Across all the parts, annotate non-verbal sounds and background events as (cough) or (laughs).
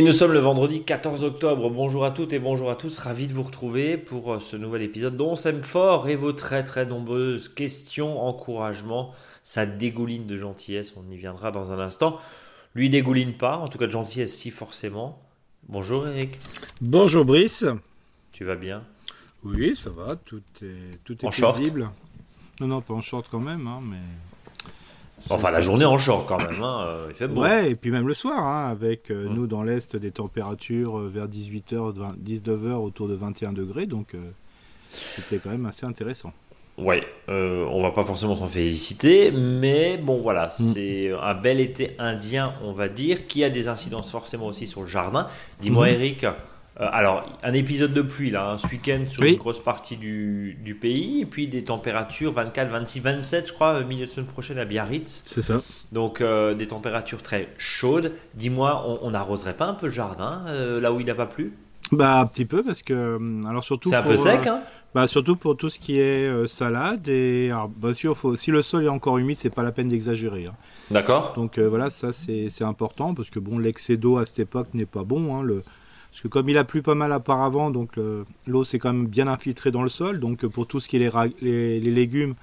Et nous sommes le vendredi 14 octobre. Bonjour à toutes et bonjour à tous. Ravi de vous retrouver pour euh, ce nouvel épisode dont on s'aime fort et vos très très nombreuses questions, encouragements. Ça dégouline de gentillesse. On y viendra dans un instant. Lui dégouline pas, en tout cas de gentillesse si forcément. Bonjour Eric. Bonjour Brice. Tu vas bien? Oui, ça va. Tout est, tout est En short? Non, non, pas en short quand même, hein, mais. Enfin, la journée en short quand même. Hein. euh, Il fait beau. Ouais, et puis même le soir, hein, avec euh, Mm. nous dans l'Est des températures euh, vers 18h, 19h autour de 21 degrés, donc euh, c'était quand même assez intéressant. Ouais, on va pas forcément s'en féliciter, mais bon voilà, c'est un bel été indien, on va dire, qui a des incidences forcément aussi sur le jardin. Dis-moi Mhm. Eric, alors un épisode de pluie là, hein, ce week-end sur Oui. une grosse partie du, du pays, et puis des températures 24, 26, 27 je crois, euh, milieu de semaine prochaine à Biarritz, C'est ça. donc euh, des températures très chaudes. Dis-moi, on, n'arroserait pas un peu le jardin euh, là où il n'a pas plu? Bah un petit peu parce que euh, alors surtout C'est un peu sec, euh, hein? bah surtout pour tout ce qui est euh, salade et alors, bien sûr faut si le sol est encore humide c'est pas la peine d'exagérer. hein. D'accord Donc euh, voilà, ça c'est c'est important parce que bon, l'excès d'eau à cette époque n'est pas bon. hein, le... Parce que comme il a plu pas mal auparavant, donc le- l'eau s'est quand même bien infiltrée dans le sol. Donc euh, pour tout ce qui est les, légumes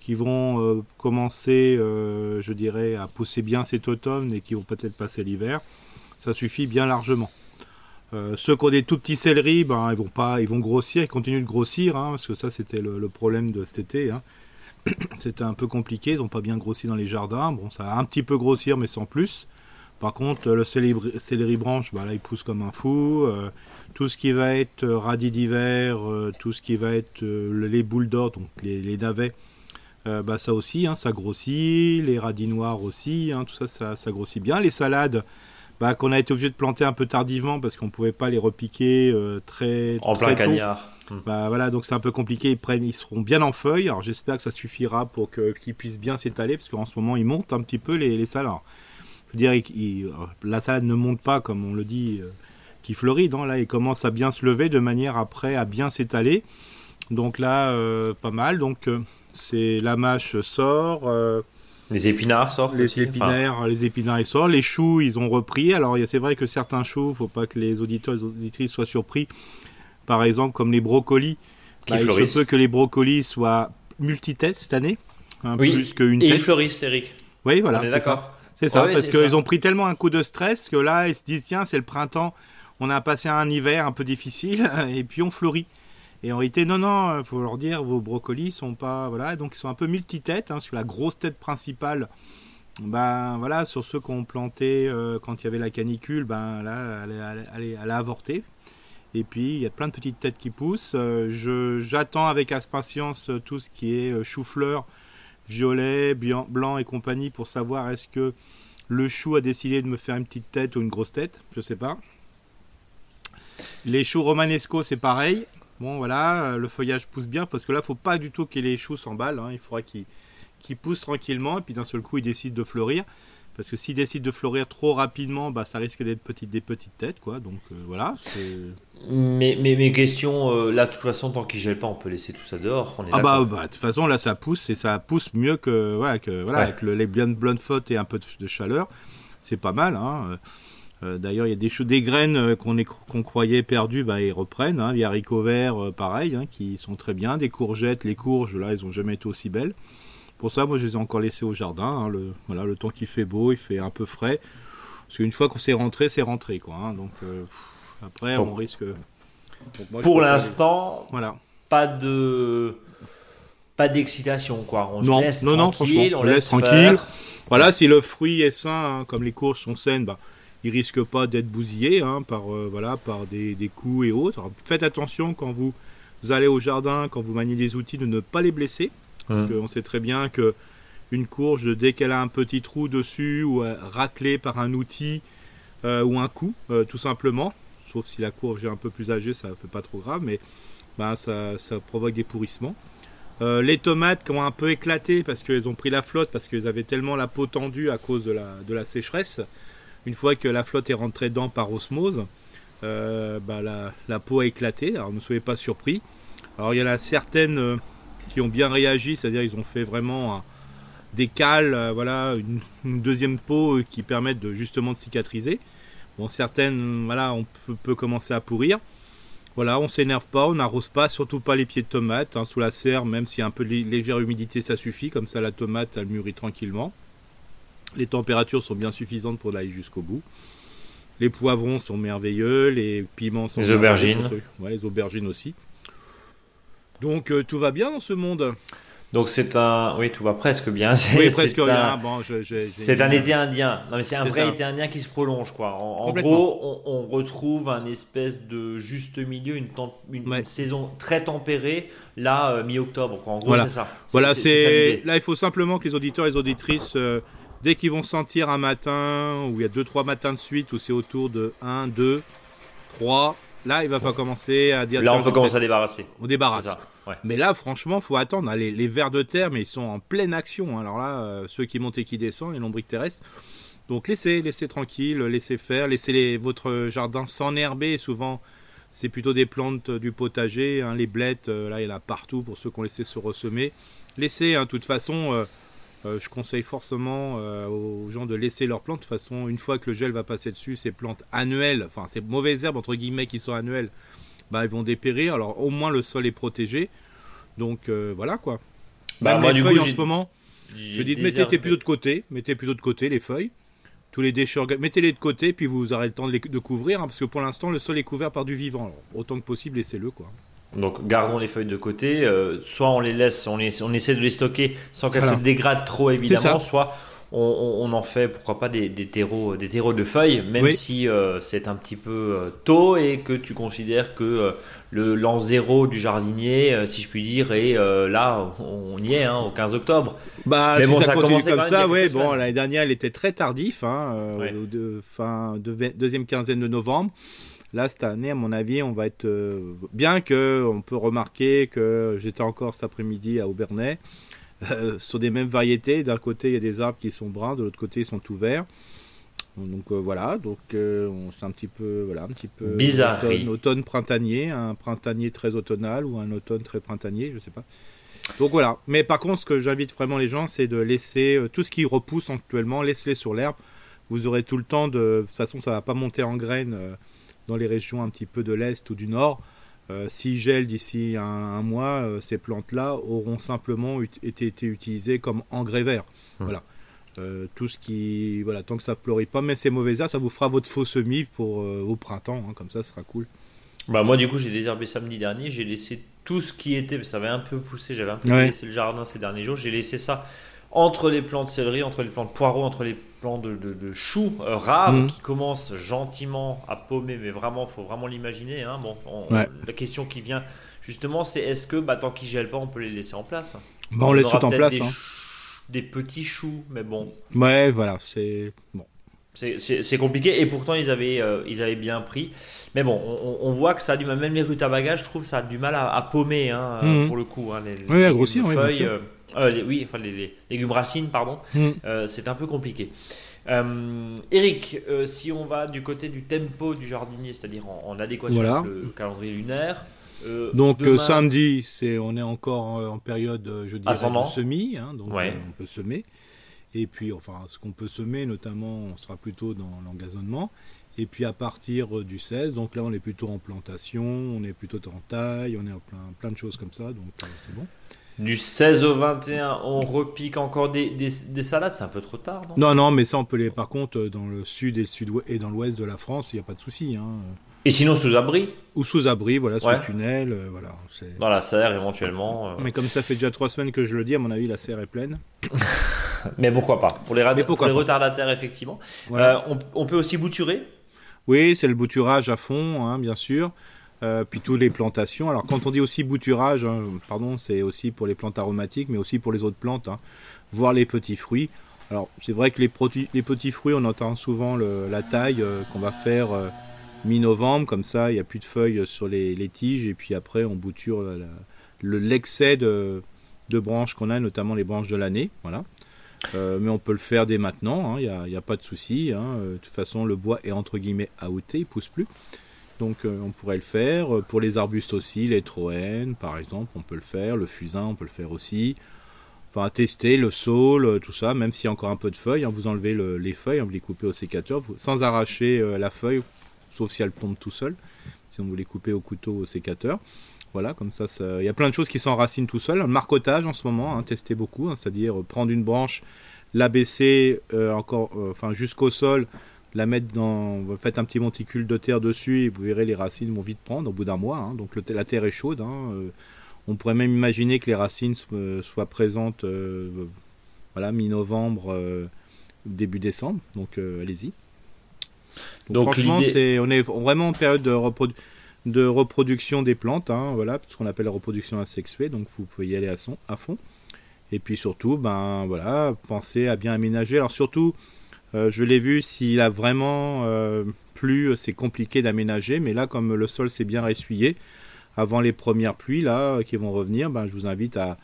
qui vont euh, commencer, euh, je dirais, à pousser bien cet automne et qui vont peut-être passer l'hiver, ça suffit bien largement. Ceux qui ont des tout petits céleris, ben, ils vont pas, ils vont grossir, ils continuent de grossir, hein, parce que ça c'était le, problème de cet été. hein. (clears throat) C'était un peu compliqué, ils n'ont pas bien grossi dans les jardins. Bon, ça va un petit peu grossir, mais sans plus. Par contre, le céleri, céleri branche, bah là, il pousse comme un fou. Euh, tout ce qui va être euh, radis d'hiver, euh, tout ce qui va être euh, les boules d'or, donc les, les navets, euh, bah ça aussi, hein, ça grossit. Les radis noirs aussi, hein, tout ça, ça, ça grossit bien. Les salades, bah, qu'on a été obligé de planter un peu tardivement parce qu'on pouvait pas les repiquer euh, très, En très plein tôt. cagnard. Hmm. Bah voilà, donc c'est un peu compliqué. Ils, prennent, ils seront bien en feuilles. Alors j'espère que ça suffira pour qu'ils puissent bien s'étaler, parce qu'en ce moment ils montent un petit peu les, les salades. Je veux dire, ils- euh, la salade ne monte pas comme on le dit, euh, qui fleurit. Non, là, il commence à bien se lever de manière après à bien s'étaler. Donc là, euh, pas mal. Donc c'est la mâche sort. Les épinards sortent les aussi, enfin, épinards, les épinards ils sortent. Les choux, ils ont repris. Alors, il c'est vrai que certains choux, faut pas que les auditeurs et les auditrices soient surpris. Par exemple, comme les brocolis, Qui bah, il fleurissent. se peut que les brocolis soient multitêtes cette année, hein, Oui, plus qu'une Et ils fleurissent, Eric. Oui, voilà. On est d'accord. C'est ça, Ouais, parce qu'ils ont pris tellement un coup de stress que là, ils se disent tiens, c'est le printemps, on a passé un hiver un peu difficile, (laughs) et puis on fleurit. Et en réalité, non, non, il faut leur dire, vos brocolis sont pas. Voilà, donc ils sont un peu multitêtes, hein, sur la grosse tête principale. Ben voilà, sur ceux qu'on planté euh, quand il y avait la canicule, ben là, elle, elle- elle est- elle a avorté. Et puis, il y a plein de petites têtes qui poussent. Euh, J'attends avec impatience euh, tout ce qui est euh, chou-fleur, violet, blanc, et compagnie pour savoir est-ce que le chou a décidé de me faire une petite tête ou une grosse tête. Je sais pas. Les choux romanesco, c'est pareil. Bon, voilà, le feuillage pousse bien parce que là, faut pas du tout que les choux s'emballent. hein. Il faudra qu'ils poussent tranquillement et puis d'un seul coup, ils décident de fleurir. Parce que s'ils décident de fleurir trop rapidement, bah, ça risque d'être des petites têtes, quoi. Donc euh, voilà. Mais, mais mes questions, euh, là, de toute façon, tant qu'ils gèlent pas, on peut laisser tout ça dehors. On est Ah bah, bah, de toute façon là ça pousse et ça pousse mieux que voilà que voilà Ouais. avec le, les blondes blondes fautes et un peu de, de chaleur c'est pas mal hein. Euh, euh, D'ailleurs il y a des des graines euh, qu'on qu'on croyait perdues bah ils reprennent hein. les haricots verts euh, pareil hein, qui sont très bien des courgettes les courges là ils ont jamais été aussi belles pour ça moi je les ai encore laissées au jardin hein. le voilà le temps qui fait beau il fait un peu frais parce qu'une fois qu'on s'est rentré c'est rentré quoi hein. donc euh, pff, après Bon. on risque moi, Pour les- l'instant, voilà pas de. Pas d'excitation, quoi. On Non, se laisse non, tranquille, on on laisse laisse tranquille. faire. Voilà, si le fruit est sain, hein, comme les courges sont saines, bah, il risque pas d'être bousillé hein, par, euh, voilà, par des, des coups et autres. Alors, faites attention quand vous allez au jardin, quand vous maniez des outils, de ne pas les blesser. Parce Hum. qu'on sait très bien que une courge, dès qu'elle a un petit trou dessus ou raclée par un outil euh, ou un coup, euh, tout simplement, sauf si la courge est un peu plus âgée, ça ne fait pas trop grave, mais bah, ça, provoque des pourrissements. Euh, les tomates qui ont un peu éclaté parce qu'elles ont pris la flotte, parce qu'elles avaient tellement la peau tendue à cause de la, sécheresse. Une fois que la flotte est rentrée dedans par osmose, euh, bah, la, peau a éclaté. Alors ne soyez pas surpris. Alors il y en a certaines euh, qui ont bien réagi, c'est-à-dire ils ont fait vraiment des cales, voilà, une, deuxième peau qui permettent de justement de cicatriser. Bon, certaines, voilà, on peut, commencer à pourrir. Voilà, on s'énerve pas, on n'arrose pas, surtout pas les pieds de tomate. Hein, sous la serre, même s'il y a un peu de légère humidité, ça suffit. Comme ça, la tomate, elle mûrit tranquillement. Les températures sont bien suffisantes pour aller jusqu'au bout. Les poivrons sont merveilleux, les piments sont Les aubergines. Ouais, les aubergines aussi. Donc euh, tout va bien dans ce monde. Donc c'est un, oui, tout va presque bien. (laughs) Oui, presque rien. c'est un été indien. Non, mais c'est un vrai été indien qui se prolonge, quoi. En, gros, on, retrouve un espèce de juste milieu, une, une, saison très tempérée, là, euh, mi-octobre. En gros, c'est ça. Voilà, c'est là, il faut simplement que les auditeurs et les auditrices, euh, dès qu'ils vont sentir un matin, où il y a deux, trois matins de suite, où c'est autour de 1, 2, 3, là, il va falloir commencer à dire. Là, on peut commencer à débarrasser. On débarrasse. Mais là, franchement, faut attendre. Les, les vers de terre, mais ils sont en pleine action. Hein. Alors là, euh, ceux qui montent et qui descendent, les lombriques terrestres. Donc laissez, laissez tranquille, laissez faire, laissez les, votre jardin s'enherber. Souvent, c'est plutôt des plantes du potager. Hein. les blettes, euh, là, il y en a partout pour ceux qui ont laissé se ressemer. Laissez, hein, de toute façon, euh, je conseille forcément aux gens de laisser leurs plantes. De toute façon, une fois que le gel va passer dessus, ces plantes annuelles, enfin ces mauvaises herbes entre guillemets qui sont annuelles, bah, ils vont dépérir. Alors au moins le sol est protégé. Donc euh, voilà quoi. Bah, moi, du feuilles coup, en ce moment, je dis mettez les plutôt de côté, mettez plutôt de côté les feuilles. Tous les déchets, mettez-les de côté, puis vous aurez le temps de, les, de couvrir, hein, parce que pour l'instant le sol est couvert par du vivant. autant que possible, laissez-le quoi. Donc gardons les feuilles de côté, euh, soit on les laisse, on, on essaie de les stocker sans qu'elles se dégradent trop évidemment, soit on, en fait pourquoi pas des, terreaux, des terreaux de feuilles, même si euh, c'est un petit peu euh, tôt et que tu considères que le l'an zéro du jardinier, si je puis dire, et là on y est hein, au 15 octobre. Bah Mais bon, ça, continue comme ça, ouais. Bon, l'année dernière, elle était très tardif, hein, de, fin deuxième quinzaine de novembre. Là, cette année, à mon avis, on va être bien que on peut remarquer que j'étais encore cet après-midi à Aubernais. Euh, sur des mêmes variétés. D'un côté, il y a des arbres qui sont bruns, de l'autre côté, ils sont tout verts. Donc euh, voilà, donc euh, c'est un petit peu voilà un petit peu bizarre. Automne, printanier, un printanier très automnal ou un automne très printanier, je sais pas. Donc voilà. Mais par contre, ce que j'invite vraiment les gens, c'est de laisser tout ce qui repousse actuellement, laissez-les sur l'herbe. Vous aurez tout le temps de, de toute façon, ça va pas monter en graines dans les régions un petit peu de l'est ou du nord. Euh, S'il gèle d'ici un, mois, euh, ces plantes-là auront simplement été, utilisées comme engrais vert. Voilà. Euh, tout ce qui, voilà, tant que ça ne fleurit pas, mais ces mauvais herbes, ça vous fera votre faux semis pour au printemps, hein, comme ça, ce sera cool. Bah moi du coup j'ai désherbé samedi dernier, j'ai laissé tout ce qui était, ça avait un peu poussé, j'avais un peu laissé le jardin ces derniers jours, j'ai laissé ça entre les plants de céleri, entre les plants de poireaux, entre les plants de, de, choux euh, rares mhm. qui commencent gentiment à paumer, mais vraiment, faut vraiment l'imaginer. Hein. Bon, la question qui vient justement, c'est est-ce que bah, tant qu'ils gèlent pas, on peut les laisser en place? Bah, On, laisse tout en place. Des, hein. des, petits choux, mais bon. Ouais, voilà, c'est bon. C'est compliqué et pourtant ils avaient, euh, ils avaient bien pris. Mais bon, on, voit que ça a du mal, même les rutabagas, je trouve ça a du mal à, paumer hein, mhm. pour le coup. Hein, les, oui, à grossir, oui, feuilles, euh, euh, oui, enfin les, légumes racines, pardon. Mhm. c'est un peu compliqué. Eric, si on va du côté du tempo du jardinier, c'est-à-dire en, adéquation avec le calendrier lunaire. donc samedi, c'est on est encore en, période, je dirais, de semis, hein, donc on peut semer. Et puis, enfin, ce qu'on peut semer, notamment, on sera plutôt dans l'engazonnement. Et puis à partir euh, du 16, donc là on est plutôt en plantation, on est plutôt en taille, on est en plein, plein de choses comme ça, donc euh, c'est bon. Du 16 au 21, on repique encore des, des, salades, c'est un peu trop tard, non? Non, non, mais ça on peut les. Par contre, euh, dans le sud et, le sud et dans l'ouest de la France, il n'y a pas de souci. Hein. Et sinon sous abri Ou sous abri, voilà, sous tunnel, voilà. Dans la serre éventuellement. Mais comme ça fait déjà trois semaines que je le dis, à mon avis, la serre est pleine. (laughs) Mais pourquoi pas? Pour les, pour les retardataires, effectivement. Euh, on, peut aussi bouturer? Oui, c'est le bouturage à fond, hein, bien sûr. Euh, puis toutes les plantations. Alors quand on dit aussi bouturage, hein, pardon, c'est aussi pour les plantes aromatiques, mais aussi pour les autres plantes, hein, voire les petits fruits. Alors c'est vrai que les, les, petits fruits, on entend souvent la taille euh, qu'on va faire mi-novembre, comme ça il n'y a plus de feuilles sur les, tiges, et puis après on bouture l'excès de, de branches qu'on a, notamment les branches de l'année. Voilà. Euh, mais on peut le faire dès maintenant, il hein, n'y a, pas de souci. Hein. Euh, de toute façon, le bois est entre guillemets outé, il pousse plus. Donc euh, on pourrait le faire. Pour les arbustes aussi, les troènes par exemple, on peut le faire. Le fusain, on peut le faire aussi. enfin tester le sol, tout ça, même s'il y a encore un peu de feuilles, hein, vous enlevez les feuilles, vous les coupez au sécateur, sans arracher la feuille, sauf si elle tombe tout seul, si on vous les coupez au couteau au sécateur. Voilà, comme ça, il y a plein de choses qui s'enracinent tout seul. Le marcotage en ce moment, hein, tester beaucoup, hein, c'est-à-dire prendre une branche, l'abaisser euh, encore, euh, enfin jusqu'au sol, la mettre dans, faites un petit monticule de terre dessus et vous verrez les racines vont vite prendre au bout d'un mois. Hein. donc la terre est chaude. Euh, on pourrait même imaginer que les racines soient présentes, voilà, mi-novembre, début décembre. Donc allez-y. Donc, franchement, c'est, on est vraiment en période de reproduction de reproduction des plantes, hein, voilà, ce qu'on appelle la reproduction asexuée, donc vous pouvez y aller à, son, à fond. Et puis surtout, ben voilà, pensez à bien aménager. Alors surtout, euh, je l'ai vu, s'il a vraiment euh, plu, c'est compliqué d'aménager, mais là, comme le sol s'est bien essuyé, avant les premières pluies là qui vont revenir, ben, je vous invite à,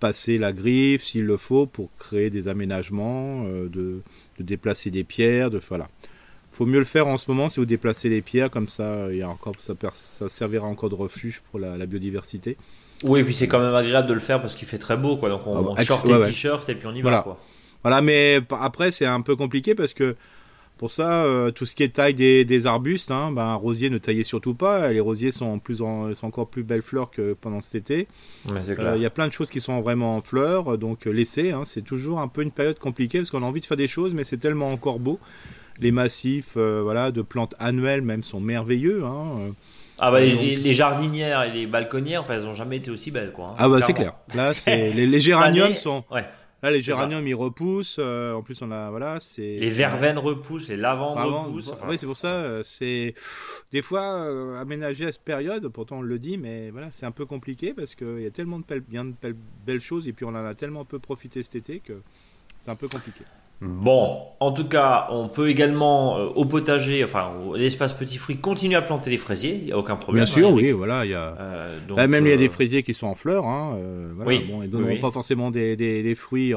passer la griffe s'il le faut pour créer des aménagements, euh, de, déplacer des pierres, de voilà faut mieux le faire en ce moment si vous déplacez les pierres, comme ça, il y a encore, ça, ça servira encore de refuge pour la, biodiversité. Oui, et puis c'est quand même agréable de le faire parce qu'il fait très beau, quoi. Donc on, ah, short les t-shirts et puis on y va, quoi. Voilà, mais après c'est un peu compliqué parce que pour ça, euh, tout ce qui est taille des, arbustes, hein, ben, un rosier ne taillez surtout pas. Les rosiers sont, plus sont encore plus belles fleurs que pendant cet été. Euh, il y a plein de choses qui sont vraiment en fleurs, donc euh, laissez. Hein, c'est toujours un peu une période compliquée parce qu'on a envie de faire des choses, mais c'est tellement encore beau les massifs euh, voilà, de plantes annuelles même sont merveilleux. Hein, euh. Ah bah les, jardinières et les balconnières, enfin, elles n'ont jamais été aussi belles quoi. Hein, ah bah c'est clair. Là, (laughs) les, géraniums sont. Là, les géraniums ils repoussent. Euh, en plus, on a voilà, c'est. Les verveines repoussent, les lavandes repoussent. Oui, c'est pour ça. c'est des fois aménager à cette période. Pourtant, on le dit, mais voilà, c'est un peu compliqué parce qu'il y a tellement de, bien de belles choses et puis on en a tellement peu profité cet été que c'est un peu compliqué. Bon, en tout cas, on peut également euh, au potager, enfin l'espace petits fruits, continuer à planter des fraisiers, il n'y a aucun problème. Bien sûr, hein, oui, voilà, il y a. Euh, même il y a des euh, fraisiers qui sont en fleurs, hein, voilà, oui, bon, ils donneront pas forcément des, des, fruits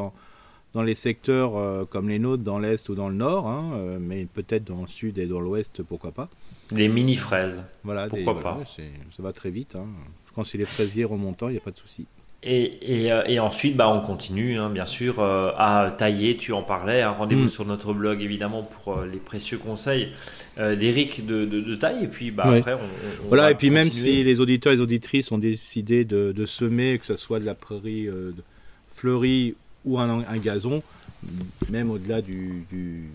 dans les secteurs comme les nôtres, dans l'est ou dans le nord, hein, mais peut-être dans le sud et dans l'ouest, pourquoi pas. Des mini fraises. Voilà, pourquoi pas. ça va très vite. Quand c'est les fraisiers remontants, il n'y a pas de souci. Et, euh, et, ensuite, bah, on continue, hein, bien sûr, euh, à tailler. Tu en parlais. Hein. Rendez-vous mm. sur notre blog, évidemment, pour euh, les précieux conseils d'Eric de, de, taille. Et puis, bah, après, on, voilà. et puis, même si les auditeurs et les auditrices ont décidé de, de semer, que ce soit de la prairie fleurie ou un, un, gazon, même au-delà du, du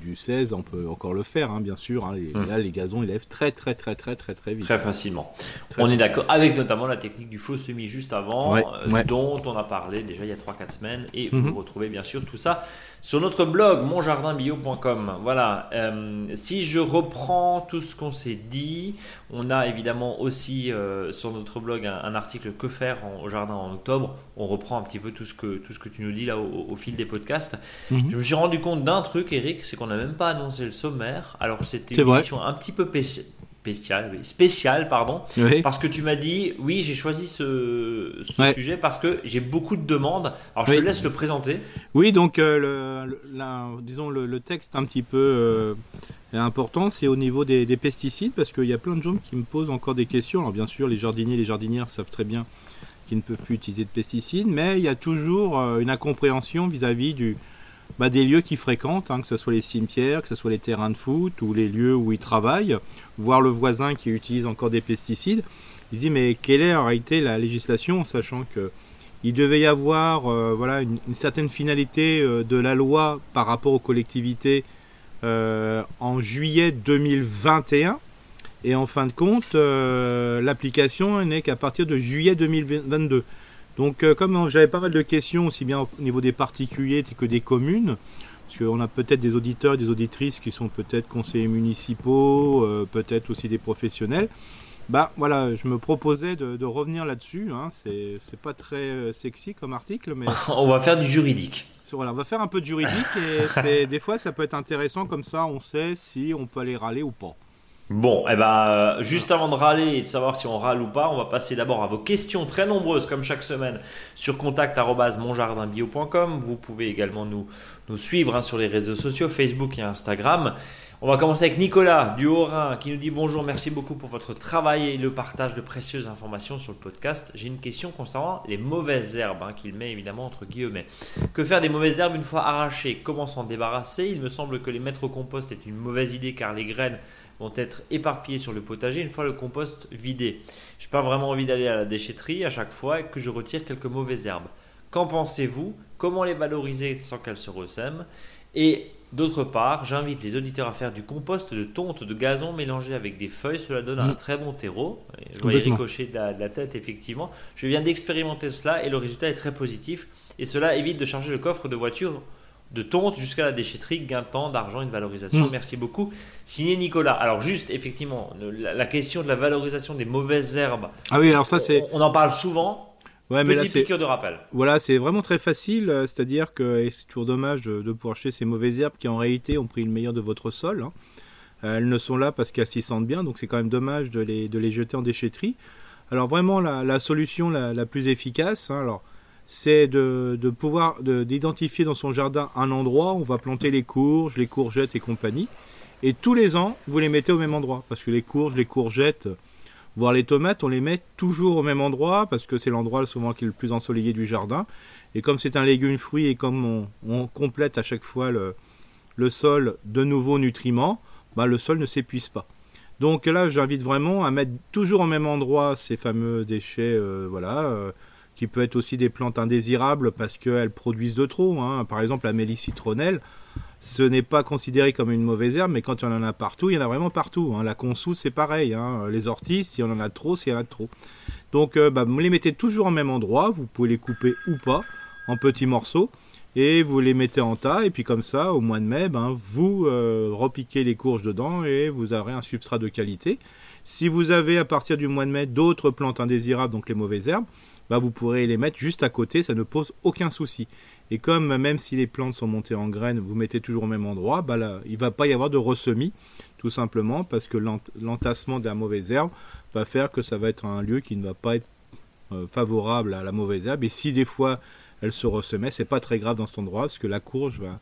du 16, on peut encore le faire, hein, bien sûr. Hein. Hum. Là, les gazons, ils lèvent très, très, très, très, très, très vite. Très facilement. on est d'accord avec notamment la technique du faux semis juste avant, euh, dont on a parlé déjà il y a 3-4 semaines. Et mhm. vous retrouvez bien sûr tout ça sur notre blog monjardinbio.com. Voilà. Euh, si je reprends tout ce qu'on s'est dit, on a évidemment aussi euh, sur notre blog un, article que faire au jardin en octobre. On reprend un petit peu tout ce que, tout ce que tu nous dis là au, fil des podcasts. Mhm. Je me suis rendu compte d'un truc, Eric, c'est qu'on n'a même pas annoncé le sommaire. Alors c'était une émission un petit peu spécial, spécial pardon, parce que tu m'as dit, oui, j'ai choisi ce, sujet parce que j'ai beaucoup de demandes. Alors je te laisse le présenter. Oui, donc euh, le, disons le, texte un petit peu euh, important, c'est au niveau des, pesticides, parce qu'il y a plein de gens qui me posent encore des questions. Alors bien sûr, les jardiniers, les jardinières savent très bien qu'ils ne peuvent plus utiliser de pesticides, mais il y a toujours euh, une incompréhension vis-à-vis du bah, des lieux qu'ils fréquentent, hein, que ce soit les cimetières, que ce soit les terrains de foot ou les lieux où ils travaillent, voir le voisin qui utilise encore des pesticides. Ils disent mais quelle est en réalité la législation, sachant que il devait y avoir euh, voilà, une, certaine finalité euh, de la loi par rapport aux collectivités euh, en juillet 2021. Et en fin de compte, l'application n'est qu'à partir de juillet 2022. Donc, euh, comme j'avais pas mal de questions, aussi bien au niveau des particuliers que des communes, parce qu'on a peut-être des auditeurs et des auditrices qui sont peut-être conseillers municipaux, euh, peut-être aussi des professionnels. Bah voilà, je me proposais de, revenir là-dessus. Hein. C'est, pas très euh, sexy comme article, mais. (laughs) on va faire du juridique. Voilà, on va faire un peu de juridique et (laughs) des fois ça peut être intéressant comme ça, on sait si on peut aller râler ou pas. Bon, eh ben, euh, juste avant de râler et de savoir si on râle ou pas, on va passer d'abord à vos questions très nombreuses, comme chaque semaine, sur contact.monjardinbio.com. Vous pouvez également nous, suivre hein, sur les réseaux sociaux, Facebook et Instagram. On va commencer avec Nicolas du Haut-Rhin qui nous dit bonjour, merci beaucoup pour votre travail et le partage de précieuses informations sur le podcast. J'ai une question concernant les mauvaises herbes hein, qu'il met évidemment entre guillemets. Que faire des mauvaises herbes une fois arrachées? Comment s'en débarrasser? Il me semble que les mettre au compost est une mauvaise idée car les graines vont être éparpillées sur le potager une fois le compost vidé. Je n'ai pas vraiment envie d'aller à la déchetterie à chaque fois que je retire quelques mauvaises herbes. Qu'en pensez-vous? Comment les valoriser sans qu'elles se ressèment? Et D'autre part, j'invite les auditeurs à faire du compost de tonte de gazon mélangé avec des feuilles. Cela donne un mm. très bon terreau. Je voyais ricocher de la, tête, effectivement. Je viens d'expérimenter cela et le résultat est très positif. Et cela évite de charger le coffre de voiture de tonte jusqu'à la déchetterie, gain de temps, d'argent, une valorisation. Mm. Merci beaucoup. Signé Nicolas. Alors juste, effectivement, la, question de la valorisation des mauvaises herbes. Ah oui, alors ça c'est... on en parle souvent. Ouais, mais là, c'est de rappel. Voilà, c'est vraiment très facile. Euh, c'est-à-dire que c'est toujours dommage de, pouvoir acheter ces mauvaises herbes qui en réalité ont pris le meilleur de votre sol. Hein. Euh, elles ne sont là parce qu'elles s'y sentent bien, donc c'est quand même dommage de les, de les jeter en déchetterie. Alors vraiment, la, solution la, plus efficace, hein, alors c'est de, pouvoir d'identifier dans son jardin un endroit où on va planter les courges, les courgettes et compagnie. Et tous les ans, vous les mettez au même endroit, parce que les courges, les courgettes, Voir les tomates, on les met toujours au même endroit parce que c'est l'endroit souvent qui est le plus ensoleillé du jardin. Et comme c'est un légume fruit et comme on, complète à chaque fois le, sol de nouveaux nutriments, bah, le sol ne s'épuise pas. Donc là, j'invite vraiment à mettre toujours au même endroit ces fameux déchets, euh, voilà, euh, qui peut être aussi des plantes indésirables parce qu'elles produisent de trop. Hein. Par exemple, la mélisse citronnelle, ce n'est pas considéré comme une mauvaise herbe, mais quand il y en a partout, il y en a vraiment partout. Hein. La consou, c'est pareil. Hein. Les orties, s'il y en a trop, s'il y en a trop. Donc, euh, bah, vous les mettez toujours au même endroit. Vous pouvez les couper ou pas en petits morceaux. Et vous les mettez en tas. Et puis, comme ça, au mois de mai, ben, vous euh, repiquez les courges dedans et vous aurez un substrat de qualité. Si vous avez à partir du mois de mai d'autres plantes indésirables, donc les mauvaises herbes, bah, vous pourrez les mettre juste à côté, ça ne pose aucun souci. Et comme même si les plantes sont montées en graines, vous mettez toujours au même endroit, bah là, il ne va pas y avoir de ressemis, tout simplement parce que l'entassement de la mauvaise herbe va faire que ça va être un lieu qui ne va pas être euh, favorable à la mauvaise herbe. Et si des fois elle se ressemait, c'est pas très grave dans cet endroit parce que la courge va,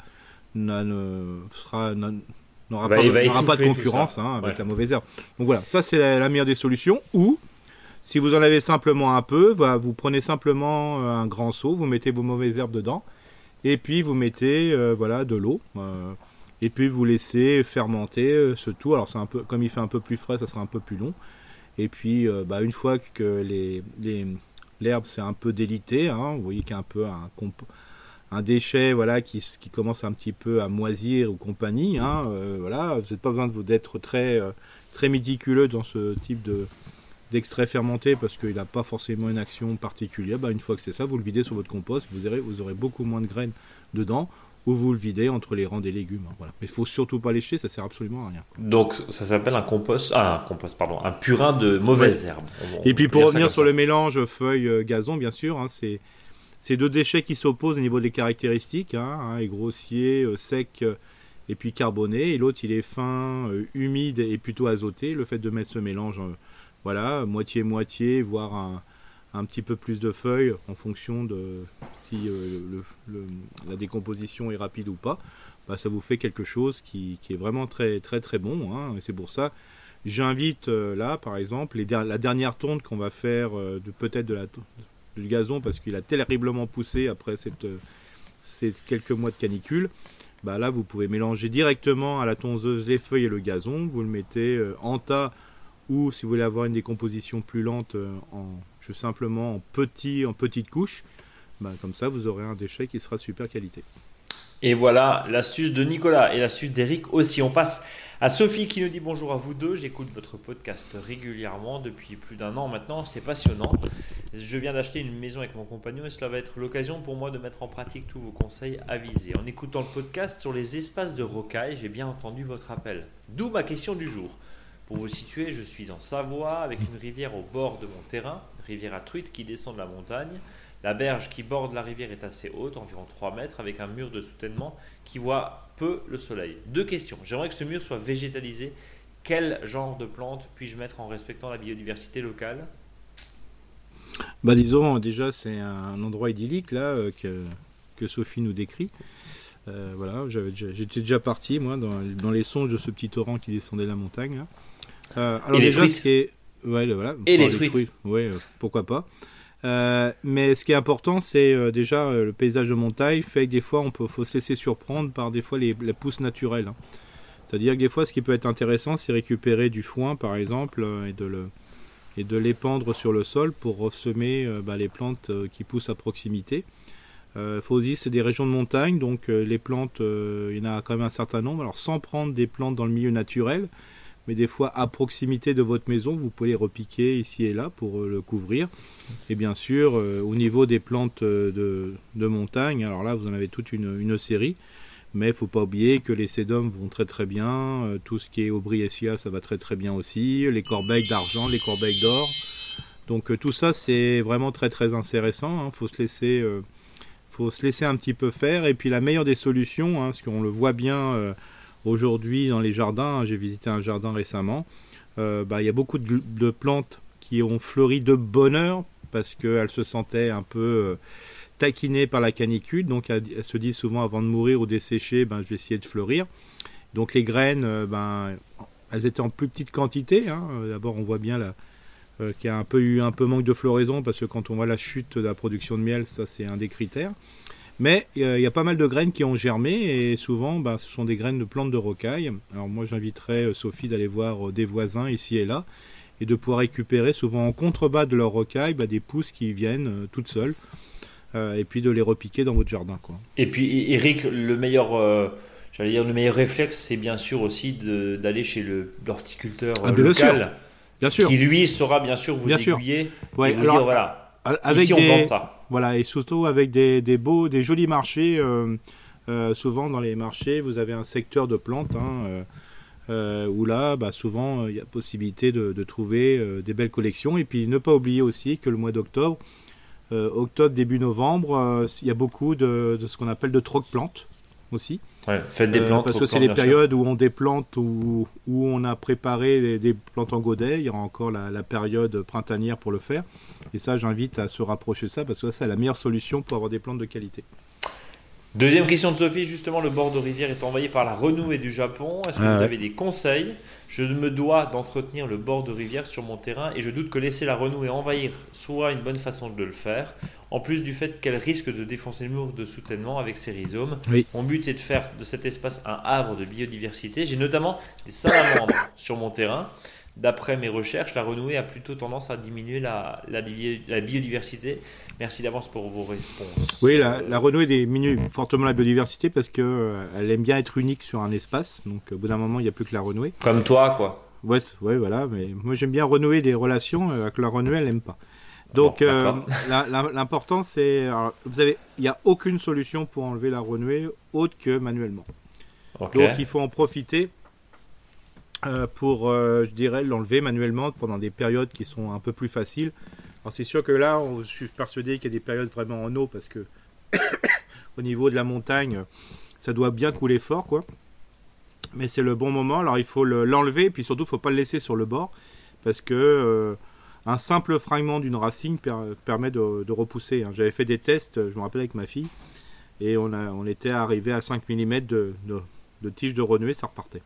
n'aura pas, de concurrence hein, avec la mauvaise herbe. Donc voilà, ça c'est la, meilleure des solutions. Ou si vous en avez simplement un peu, vous prenez simplement euh, un grand seau, vous mettez vos mauvaises herbes dedans, et puis vous mettez euh, voilà de l'eau, euh, et puis vous laissez fermenter ce tout. Alors c'est un peu, comme il fait un peu plus frais, ça sera un peu plus long. Et puis bah, une fois que les, l'herbe c'est un peu délité, hein, vous voyez qu'il y a un peu un, déchet voilà qui, qui, commence un petit peu à moisir ou compagnie, hein, voilà, vous n'avez pas besoin d'être très très méticuleux dans ce type de d'extrait fermenté parce qu'il n'a pas forcément une action particulière, bah, une fois que c'est ça, vous le videz sur votre compost, vous aurez, vous aurez beaucoup moins de graines dedans ou vous le videz entre les rangs des légumes. Voilà. Mais il faut surtout pas lécher, ça sert absolument à rien. Donc ça s'appelle un compost, ah, un compost, pardon, un purin de mauvaises herbes. Et puis pour revenir sur le mélange feuilles-gazon, bien sûr, hein, c'est ces deux déchets qui s'opposent au niveau des caractéristiques. Hein, hein est grossier, euh, sec euh, et puis carboné. Et l'autre, il est fin, euh, humide et plutôt azoté. Le fait de mettre ce mélange voilà, moitié-moitié, voire un, petit peu plus de feuilles en fonction de si euh, la décomposition est rapide ou pas. Bah, ça vous fait quelque chose qui, est vraiment très très très bon. Hein, et c'est pour ça, j'invite euh, là, par exemple, la dernière tonte qu'on va faire euh, de peut-être du gazon parce qu'il a terriblement poussé après ces quelques mois de canicule. Bah là, vous pouvez mélanger directement à la tondeuse les feuilles et le gazon. Vous le mettez en tas ou si vous voulez avoir une décomposition plus lente euh, en simplement en petit en petites couches, bah, comme ça vous aurez un déchet qui sera super qualité. Et voilà l'astuce de Nicolas et l'astuce d'Eric aussi. On passe à Sophie qui nous dit bonjour à vous deux. J'écoute votre podcast régulièrement depuis plus d'un an maintenant. C'est passionnant. Je viens d'acheter une maison avec mon compagnon et cela va être l'occasion pour moi de mettre en pratique tous vos conseils avisés. En écoutant le podcast sur les espaces de rocaille, j'ai bien entendu votre appel. D'où ma question du jour. Pour vous situer, je suis en Savoie avec une rivière au bord de mon terrain, rivière à truite qui descend de la montagne. La berge qui borde la rivière est assez haute, environ 3 mètres, avec un mur de soutènement qui voit peu le soleil. Deux questions. J'aimerais que ce mur soit végétalisé. Quel genre de plantes puis-je mettre en respectant la biodiversité locale? Bah disons déjà c'est un endroit idyllique là euh, que, que Sophie nous décrit. voilà, j'étais déjà parti, moi, dans, les songes de ce petit torrent qui descendait la montagne. Alors, Et déjà, ce qui est. Ouais, voilà. Et les, truites. Ouais, pourquoi pas. mais ce qui est important, c'est déjà le paysage de montagne fait que des fois, on peut faut se laisser surprendre par des fois les, la pousse naturelle. Hein. C'est-à-dire que des fois, ce qui peut être intéressant, c'est récupérer du foin, par exemple, euh, et de le et de l'épandre sur le sol pour ressemer euh, bah, les plantes euh, qui poussent à proximité. Euh, aussi, c'est des régions de montagne, donc les plantes, il y en a quand même un certain nombre. Alors sans prendre des plantes dans le milieu naturel, mais des fois à proximité de votre maison, vous pouvez les repiquer ici et là pour le couvrir. Et bien sûr, au niveau des plantes de, de, montagne, alors là vous en avez toute une, une série. Mais il faut pas oublier que les sédums vont très très bien. Euh, tout ce qui est Aubriessia, ça va très très bien aussi. Les corbeilles d'argent, les corbeilles d'or. Donc euh, tout ça, c'est vraiment très très intéressant. Il hein. faut se laisser, euh, faut se laisser un petit peu faire. Et puis la meilleure des solutions, hein, parce qu'on le voit bien aujourd'hui dans les jardins. Hein, j'ai visité un jardin récemment. Bah, il y a beaucoup de, plantes qui ont fleuri de bonheur parce qu'elles se sentaient un peu taquinée par la canicule, donc elle, se dit souvent avant de mourir ou dessécher, ben, je vais essayer de fleurir. Donc les graines, euh, ben, elles étaient en plus petite quantité. Hein. D'abord, on voit bien euh, qu'il y a un peu eu un peu manque de floraison parce que quand on voit la chute de la production de miel, ça c'est un des critères. Mais il y a pas mal de graines qui ont germé et souvent ben, ce sont des graines de plantes de rocaille. Alors moi j'inviterais euh, Sophie d'aller voir des voisins ici et là et de pouvoir récupérer souvent en contrebas de leur rocaille ben, des pousses qui viennent toutes seules. Euh, et puis de les repiquer dans votre jardin. Quoi. Et puis Eric, le meilleur, euh, j'allais dire le meilleur réflexe, c'est bien sûr aussi d'aller chez l'horticulteur ah, local, bien sûr. qui lui saura bien sûr vous aiguiller ouais, et vous dire voilà, avec ici on ça. Voilà, et surtout avec des, beaux, des jolis marchés. Euh, souvent dans les marchés, vous avez un secteur de plantes. Hein, où là, bah, souvent, il y a possibilité de, de trouver des belles collections. Et puis, ne pas oublier aussi que le mois d'octobre, euh, octobre, début novembre, euh, il y a beaucoup de, ce qu'on appelle de troc-plantes aussi. Ouais, faites des euh, plantes. parce que c'est les périodes où on déplante ou où, on a préparé des, plantes en godet. Il y aura encore la, période printanière pour le faire. Et ça, j'invite à se rapprocher de ça parce que c'est la meilleure solution pour avoir des plantes de qualité. Deuxième question de Sophie, justement, le bord de rivière est envahi par la renouée du Japon. Est-ce que ah vous avez des conseils? Je me dois d'entretenir le bord de rivière sur mon terrain et je doute que laisser la renouée envahir soit une bonne façon de le faire, en plus du fait qu'elle risque de défoncer le mur de soutènement avec ses rhizomes. Mon but est de faire de cet espace un havre de biodiversité. J'ai notamment des salamandres sur mon terrain. D'après mes recherches, la renouée a plutôt tendance à diminuer la, la, biodiversité. Merci d'avance pour vos réponses. Oui, la, renouée diminue fortement la biodiversité parce qu'elle euh, aime bien être unique sur un espace. Donc au bout d'un moment, il n'y a plus que la renouée. Comme toi, quoi. Ouais, ouais voilà. Mais moi, j'aime bien renouer des relations euh, que la renouée, elle n'aime pas. Donc euh, (laughs) l'important, c'est... Vous avez, il n'y a aucune solution pour enlever la renouée autre que manuellement. Donc il faut en profiter euh, pour, euh, je dirais, l'enlever manuellement pendant des périodes qui sont un peu plus faciles. Alors c'est sûr que là, je suis persuadé qu'il y a des périodes vraiment en eau parce que (coughs) au niveau de la montagne, ça doit bien couler fort, quoi. Mais c'est le bon moment. Alors il faut l'enlever, puis surtout, il faut pas le laisser sur le bord parce que euh, un simple fragment d'une racine permet de, repousser. Hein. J'avais fait des tests, je me rappelle avec ma fille, et on, on était arrivé à 5 mm de, de tige de renouée, ça repartait.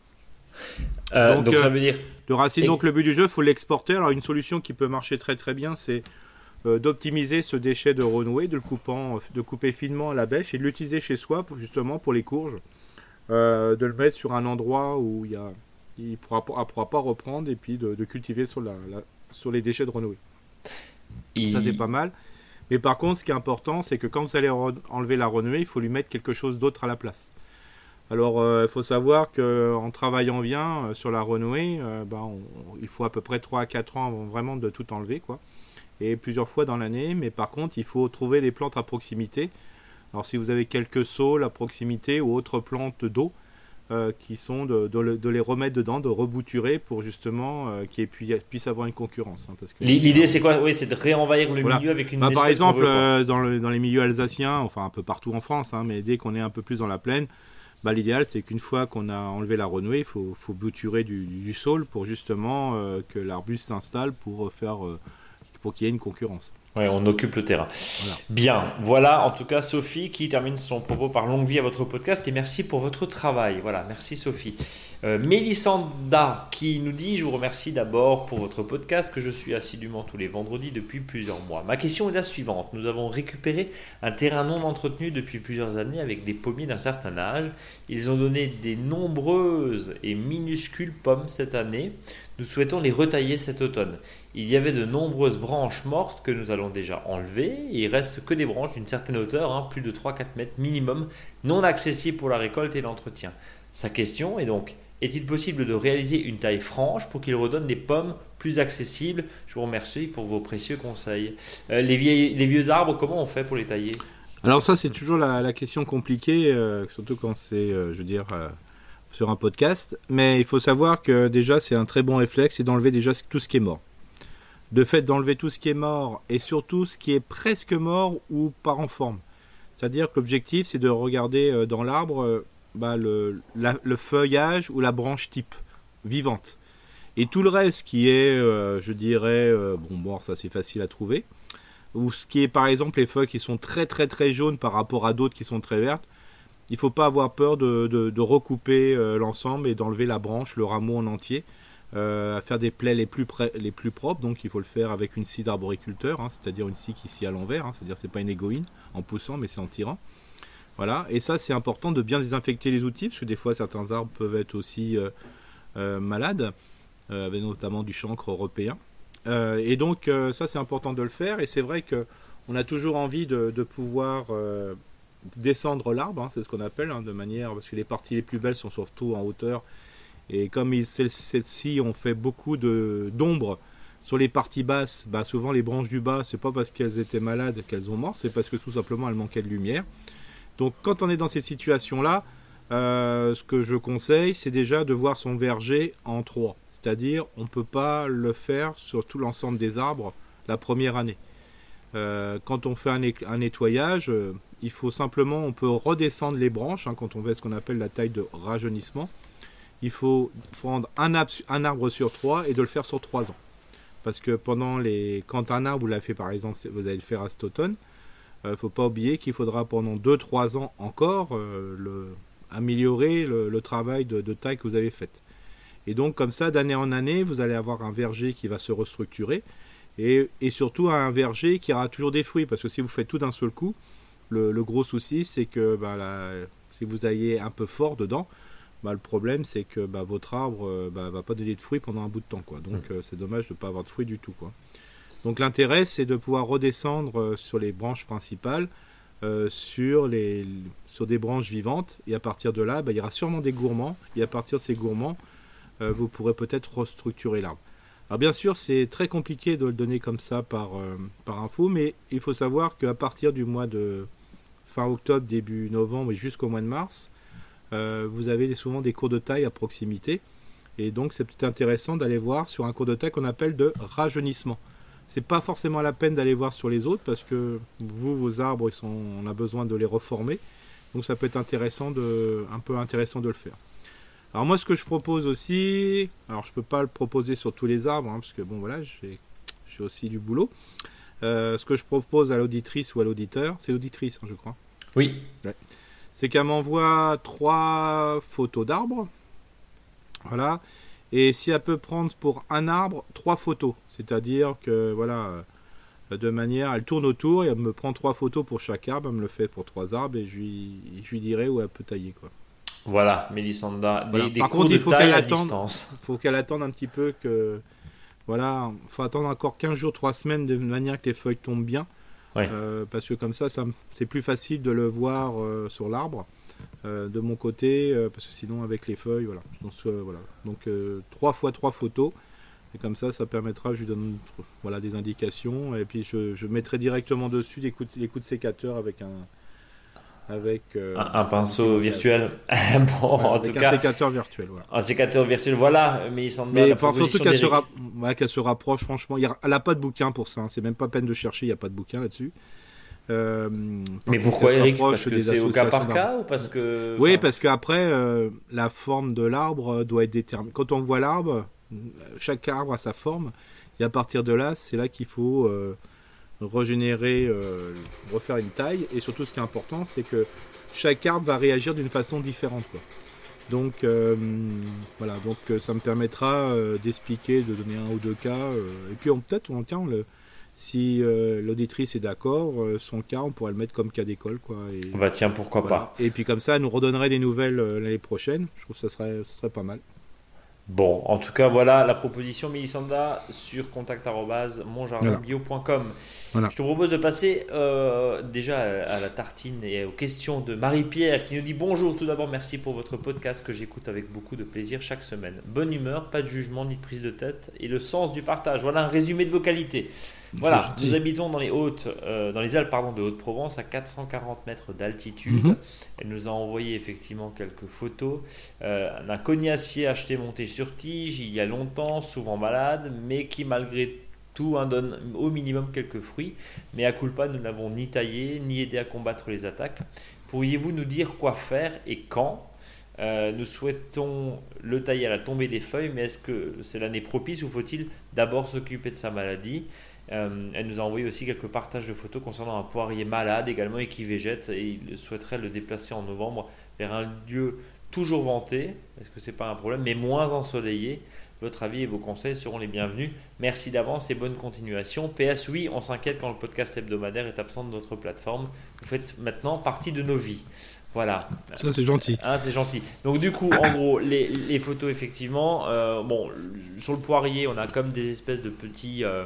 Euh, donc, ça euh, veut dire. De racine. Donc le but du jeu, il faut l'exporter. Alors une solution qui peut marcher très très bien, c'est euh, d'optimiser ce déchet de renouée, de le coupant, de couper finement à la bêche et de l'utiliser chez soi pour, justement pour les courges. de le mettre sur un endroit où il il pourra, pourra pas reprendre et puis de, cultiver sur, la, sur les déchets de renouée. Ça c'est pas mal. Mais par contre, ce qui est important, c'est que quand vous allez enlever la renouée, il faut lui mettre quelque chose d'autre à la place. Alors, euh, il faut savoir qu'en travaillant bien euh, sur la renouée, euh, ben, il faut à peu près 3 à 4 ans avant vraiment de tout enlever, quoi. Et plusieurs fois dans l'année, mais par contre, il faut trouver des plantes à proximité. Alors, si vous avez quelques saules à proximité ou autres plantes d'eau, qui sont de, les remettre dedans, de rebouturer pour justement qu'ils puissent avoir une concurrence. Hein, L'idée, c'est quoi? Oui, c'est de réenvahir le milieu avec une. Bah, par exemple, dans, les milieux alsaciens, enfin un peu partout en France, hein, mais dès qu'on est un peu plus dans la plaine, bah, l'idéal c'est qu'une fois qu'on a enlevé la renouée, il faut, bouturer du, sol pour justement euh, que l'arbuste s'installe pour faire euh, pour qu'il y ait une concurrence. Oui, on occupe le terrain. Bien, voilà en tout cas Sophie qui termine son propos par longue vie à votre podcast et merci pour votre travail. Voilà, merci Sophie. Euh, Mélissanda qui nous dit Je vous remercie d'abord pour votre podcast que je suis assidûment tous les vendredis depuis plusieurs mois. Ma question est la suivante Nous avons récupéré un terrain non entretenu depuis plusieurs années avec des pommiers d'un certain âge. Ils ont donné des nombreuses et minuscules pommes cette année. Nous souhaitons les retailler cet automne. Il y avait de nombreuses branches mortes que nous allons déjà enlever. il reste que des branches d'une certaine hauteur, hein, plus de 3-4 mètres minimum, non accessibles pour la récolte et l'entretien. Sa question est donc est-il possible de réaliser une taille franche pour qu'il redonne des pommes plus accessibles? Je vous remercie pour vos précieux conseils. Euh, les, les, vieux arbres, comment on fait pour les tailler? Alors ça, c'est toujours la, question compliquée, euh, surtout quand c'est, euh, je veux dire, sur un podcast. Mais il faut savoir que déjà, c'est un très bon réflexe, c'est d'enlever déjà tout ce qui est mort. De fait, d'enlever tout ce qui est mort et surtout ce qui est presque mort ou pas en forme. C'est-à-dire que l'objectif, c'est de regarder euh, dans l'arbre euh, bah, le, feuillage ou la branche type vivante. Et tout le reste qui est, euh, je dirais, bon, mort, ça c'est facile à trouver. Ou ce qui est par exemple les feuilles qui sont très très très jaunes par rapport à d'autres qui sont très vertes, il ne faut pas avoir peur de, recouper euh, l'ensemble et d'enlever la branche, le rameau en entier. Euh, à faire des plaies les plus, propres, donc il faut le faire avec une scie d'arboriculteur, hein, c'est-à-dire une scie qui scie à l'envers, hein, c'est-à-dire c'est pas une égoïne en poussant, mais c'est en tirant. Voilà, et ça c'est important de bien désinfecter les outils, parce que des fois certains arbres peuvent être aussi euh, malades, avec notamment du chancre européen. et donc ça c'est important de le faire, et c'est vrai que on a toujours envie de pouvoir descendre l'arbre, hein, c'est ce qu'on appelle, hein, de manière, parce que les parties les plus belles sont surtout en hauteur, et comme celles-ci ont fait beaucoup d'ombre sur les parties basses, bah souvent les branches du bas, c'est pas parce qu'elles étaient malades qu'elles ont mort, c'est parce que tout simplement elles manquaient de lumière. Donc quand on est dans ces situations-là, euh, ce que je conseille, c'est déjà de voir son verger en trois. C'est-à-dire, on ne peut pas le faire sur tout l'ensemble des arbres la première année. Euh, quand on fait un, nettoyage, euh, il faut simplement, on peut redescendre les branches hein, quand on veut ce qu'on appelle la taille de rajeunissement. Il faut prendre un, arbre sur trois et de le faire sur trois ans. Parce que pendant les, quand un arbre vous l'avez fait par exemple, vous allez le faire à cet automne, il euh, ne faut pas oublier qu'il faudra pendant 2-3 ans encore le, améliorer le, travail de, de, taille que vous avez fait. Et donc comme ça, d'année en année, vous allez avoir un verger qui va se restructurer et, surtout un verger qui aura toujours des fruits, parce que si vous faites tout d'un seul coup, le, gros souci c'est que bah, si vous ayez un peu fort dedans, bah, le problème c'est que bah, votre arbre ne bah, va pas donner de fruits pendant un bout de temps. Quoi. Donc euh, c'est dommage de ne pas avoir de fruits du tout. Quoi. Donc l'intérêt c'est de pouvoir redescendre euh, sur les branches principales, euh, sur, les, sur des branches vivantes, et à partir de là, il y aura sûrement des gourmands, et à partir de ces gourmands, vous pourrez peut-être restructurer l'arbre. Alors bien sûr, c'est très compliqué de le donner comme ça par, euh, par info, mais il faut savoir qu'à partir du mois de fin octobre, début novembre et jusqu'au mois de mars, euh, vous avez souvent des cours de taille à proximité. Et donc c'est peut-être intéressant d'aller voir sur un cours de taille qu'on appelle de rajeunissement. C'est pas forcément la peine d'aller voir sur les autres parce que vous, vos arbres, ils sont, on a besoin de les reformer. Donc ça peut être intéressant de, un peu intéressant de le faire. Alors moi ce que je propose aussi, alors je peux pas le proposer sur tous les arbres, hein, parce que bon voilà, j'ai aussi du boulot. Euh, ce que je propose à l'auditrice ou à l'auditeur, c'est l'auditrice, hein, je crois. Oui. C'est qu'elle m'envoie trois photos d'arbres. Voilà. Et si elle peut prendre pour un arbre trois photos, c'est-à-dire que voilà, euh, de manière, elle tourne autour et elle me prend trois photos pour chaque arbre, elle me le fait pour trois arbres et je lui, je lui dirai où elle peut tailler quoi. Voilà, Mélissanda. Des, Par contre, il faut qu'elle attende. Il faut qu'elle attende un petit peu que. Voilà, il faut attendre encore 15 jours, 3 semaines de manière que les feuilles tombent bien. Euh, parce que comme ça, c'est plus facile de le voir euh, sur l'arbre. Euh, de mon côté, parce que sinon avec les feuilles, voilà. Donc, voilà. Donc 3 fois 3 photos. Et comme ça, ça permettra, je lui donne voilà, des indications. Et puis je, mettrai directement dessus les coups de sécateur avec un, avec euh, un, pinceau virtuel. (laughs) bon, en tout un cas, sécateur virtuel. Voilà. Un sécateur virtuel, voilà. Mais il semble. Mais surtout qu'elle se, se, rapproche, franchement. elle n'a pas de bouquin pour ça. Hein. C'est même pas peine de chercher. Il n'y a pas de bouquin là-dessus. Euh, mais pourquoi Eric Parce que c'est au cas par cas ou parce que Oui, parce qu'après euh, la forme de l'arbre doit être déterminée. Quand on voit l'arbre, chaque arbre a sa forme et à partir de là, c'est là qu'il faut régénérer, refaire une taille. Et surtout, ce qui est important, c'est que chaque arbre va réagir d'une façon différente. Donc voilà, donc ça me permettra d'expliquer, de donner un ou deux cas. et puis peut-être on tient le, si euh, l'auditrice est d'accord, euh, son cas, on pourrait le mettre comme cas d'école. quoi. Et, bah tiens, pourquoi pas. Et puis comme ça, elle nous redonnerait des nouvelles euh, l'année prochaine. Je trouve que ça serait, ça serait pas mal. Bon, en tout cas, voilà la proposition Mélissanda sur contact.monjardinbio.com. Voilà. Je te propose de passer euh, déjà à la tartine et aux questions de Marie-Pierre qui nous dit Bonjour, tout d'abord, merci pour votre podcast que j'écoute avec beaucoup de plaisir chaque semaine. Bonne humeur, pas de jugement ni de prise de tête et le sens du partage. Voilà un résumé de vos qualités. Voilà, nous habitons dans les Hautes, euh, dans les Alpes pardon, de Haute-Provence, à 440 mètres d'altitude. Mhm. Elle nous a envoyé effectivement quelques photos euh, d'un cognacier acheté monté sur tige il y a longtemps, souvent malade, mais qui malgré tout donne au minimum quelques fruits. Mais à culpa, nous n'avons ni taillé ni aidé à combattre les attaques. Pourriez-vous nous dire quoi faire et quand? Euh, nous souhaitons le tailler à la tombée des feuilles, mais est-ce que c'est l'année propice ou faut-il d'abord s'occuper de sa maladie? Euh, elle nous a envoyé aussi quelques partages de photos concernant un poirier malade également et qui végète et il souhaiterait le déplacer en novembre vers un lieu toujours vanté, est-ce que c'est pas un problème, mais moins ensoleillé. Votre avis et vos conseils seront les bienvenus. Merci d'avance et bonne continuation. PS, oui, on s'inquiète quand le podcast hebdomadaire est absent de notre plateforme. Vous faites maintenant partie de nos vies. Voilà. Ça, c'est gentil. Ah, c'est gentil. Donc, du coup, en gros, les, photos, effectivement, euh, bon, sur le poirier, on a comme des espèces de petits. Euh,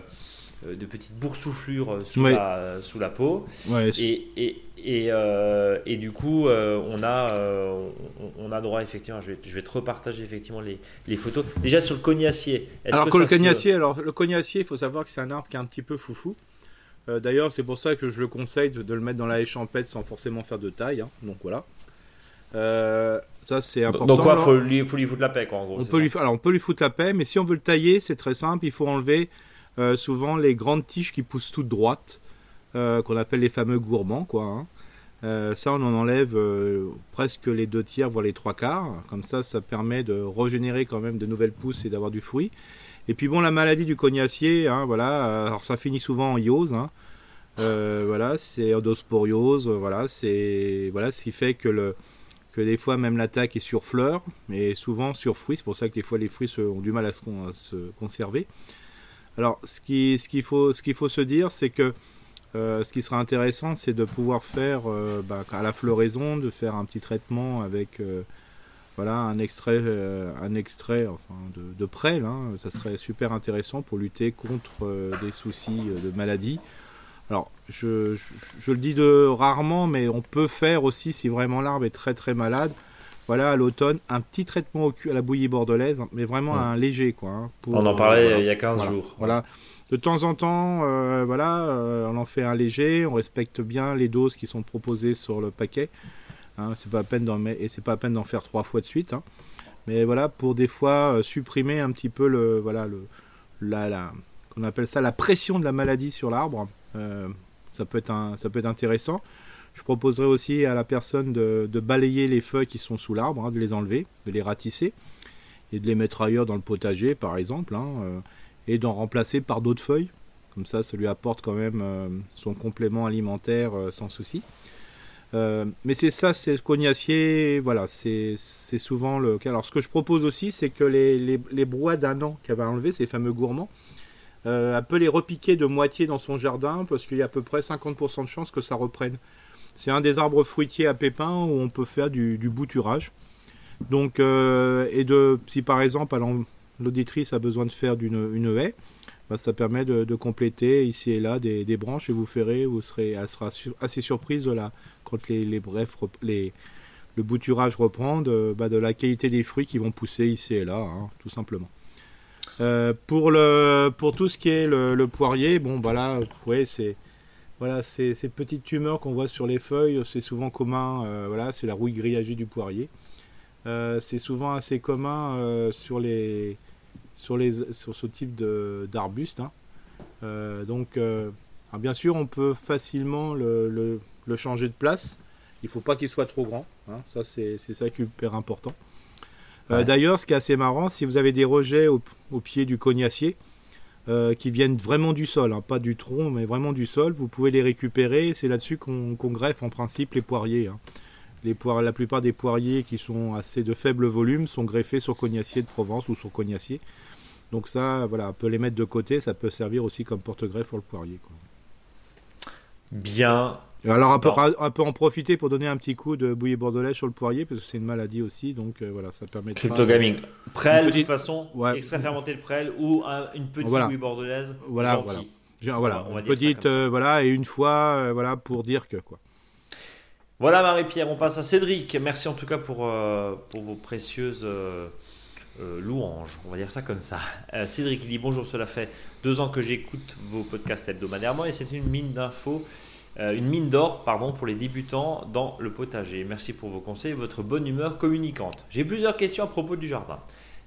de petites boursouflures euh, sous, la, sous la peau. et, et, et, euh, et, du coup, on, a, on, a droit effectivement, je vais, je vais te repartager effectivement les, les photos. Déjà sur le cognacier. Alors que, le cognacier, alors le cognacier, il faut savoir que c'est un arbre qui est un petit peu foufou. D'ailleurs, c'est pour ça que je le conseille de, le mettre dans la haie champêtre sans forcément faire de taille. Hein. Donc voilà. ça c'est important. Donc quoi, faut lui, faut lui foutre la paix quoi, en gros. On peut lui, alors on peut lui foutre la paix, mais si on veut le tailler, c'est très simple. Il faut enlever euh, souvent les grandes tiges qui poussent toutes droites, euh, qu'on appelle les fameux gourmands, quoi. Hein. Euh, ça, on en enlève presque les deux tiers, voire les trois quarts. Comme ça, ça permet de régénérer quand même de nouvelles pousses et d'avoir du fruit. Et puis bon, la maladie du cognacier, hein, voilà, ça finit souvent en iose. Hein. voilà, c'est endosporiose. Voilà, c'est voilà, ce qui fait que le que des fois même l'attaque est sur fleurs, mais souvent sur fruits. C'est pour ça que des fois les fruits ont du mal à se conserver. Alors, ce qu'il faut, se dire, c'est que euh, ce qui sera intéressant, c'est de pouvoir faire euh, bah, à la floraison, de faire un petit traitement avec euh, voilà un extrait, enfin de, de prêle. Hein. ça serait super intéressant pour lutter contre des soucis de maladie. Alors, je, le dis rarement, mais on peut faire aussi si vraiment l'arbre est très très malade voilà, à l'automne, un petit traitement au cul à la bouillie bordelaise, mais vraiment un léger, quoi. Hein, on en parlait il y a 15 jours. Voilà. De temps en temps, euh, voilà, euh, on en fait un léger, on respecte bien les doses qui sont proposées sur le paquet. Hein, c'est pas à peine d'en et c'est pas à peine d'en faire trois fois de suite. Hein. Mais voilà, pour des fois euh, supprimer un petit peu le, voilà, le, la, la, qu'on appelle ça la pression de la maladie sur l'arbre, ça peut être un, ça peut être intéressant. Je proposerai aussi à la personne de, balayer les feuilles qui sont sous l'arbre, hein, de les enlever, de les ratisser et de les mettre ailleurs dans le potager par exemple, hein, euh, et d'en remplacer par d'autres feuilles. Comme ça, ça lui apporte quand même euh, son complément alimentaire euh, sans souci. mais c'est ça, c'est cognacier, voilà, c'est souvent le cas. Alors ce que je propose aussi, c'est que les, les, les bois d'un an qu'elle va enlever, ces fameux gourmands, elle peut les repiquer de moitié dans son jardin parce qu'il y a à peu près 50% de chances que ça reprenne. C'est un des arbres fruitiers à pépins où on peut faire du, bouturage. Donc, euh, et de, si par exemple l'auditrice a besoin de faire une haie, bah, ça permet de, compléter ici et là des, branches et vous ferez, vous serez, elle sera assez surprise de quand les, brefs, le bouturage reprend, de, bah, de, la qualité des fruits qui vont pousser ici et là, hein, tout simplement. Euh, pour, le, pour tout ce qui est le, poirier, bon, voilà, ouais, c'est voilà, ces, ces petites tumeurs qu'on voit sur les feuilles, c'est souvent commun. Euh, voilà, c'est la rouille grillagée du poirier. Euh, c'est souvent assez commun euh, sur les sur les sur ce type d'arbuste. Hein. donc, bien sûr, on peut facilement le, le, changer de place. Il faut pas qu'il soit trop grand. Hein. Ça, c'est ça qui est hyper important. D'ailleurs, ce qui est assez marrant, si vous avez des rejets au, au pied du cognacier, qui viennent vraiment du sol, hein, pas du tronc, mais vraiment du sol. Vous pouvez les récupérer. C'est là-dessus qu'on greffe en principe les poiriers. Hein. Les la plupart des poiriers qui sont assez de faible volume sont greffés sur cognacier de Provence ou sur cognacier. Donc ça, voilà, on peut les mettre de côté. Ça peut servir aussi comme porte-greffe pour le poirier. Bien. Alors on peut, en profiter pour donner un petit coup de bouillie bordelaise sur le poirier parce que c'est une maladie aussi, donc euh, voilà, ça permet. Crypto gaming. Prêle de toute façon, extrait fermenté de prêle ou une petite bouillie bordelaise. Voilà, gentille. voilà. voilà. petite, euh, voilà, et une fois, euh, voilà, pour dire que quoi. Voilà Marie-Pierre, on passe à Cédric. Merci en tout cas pour, pour vos précieuses louanges, on va dire ça comme ça. Cédric il dit bonjour, cela fait deux ans que j'écoute vos podcasts hebdomadairement et c'est une mine d'infos euh, une mine d'or pardon, pour les débutants dans le potager. Merci pour vos conseils et votre bonne humeur communicante. J'ai plusieurs questions à propos du jardin.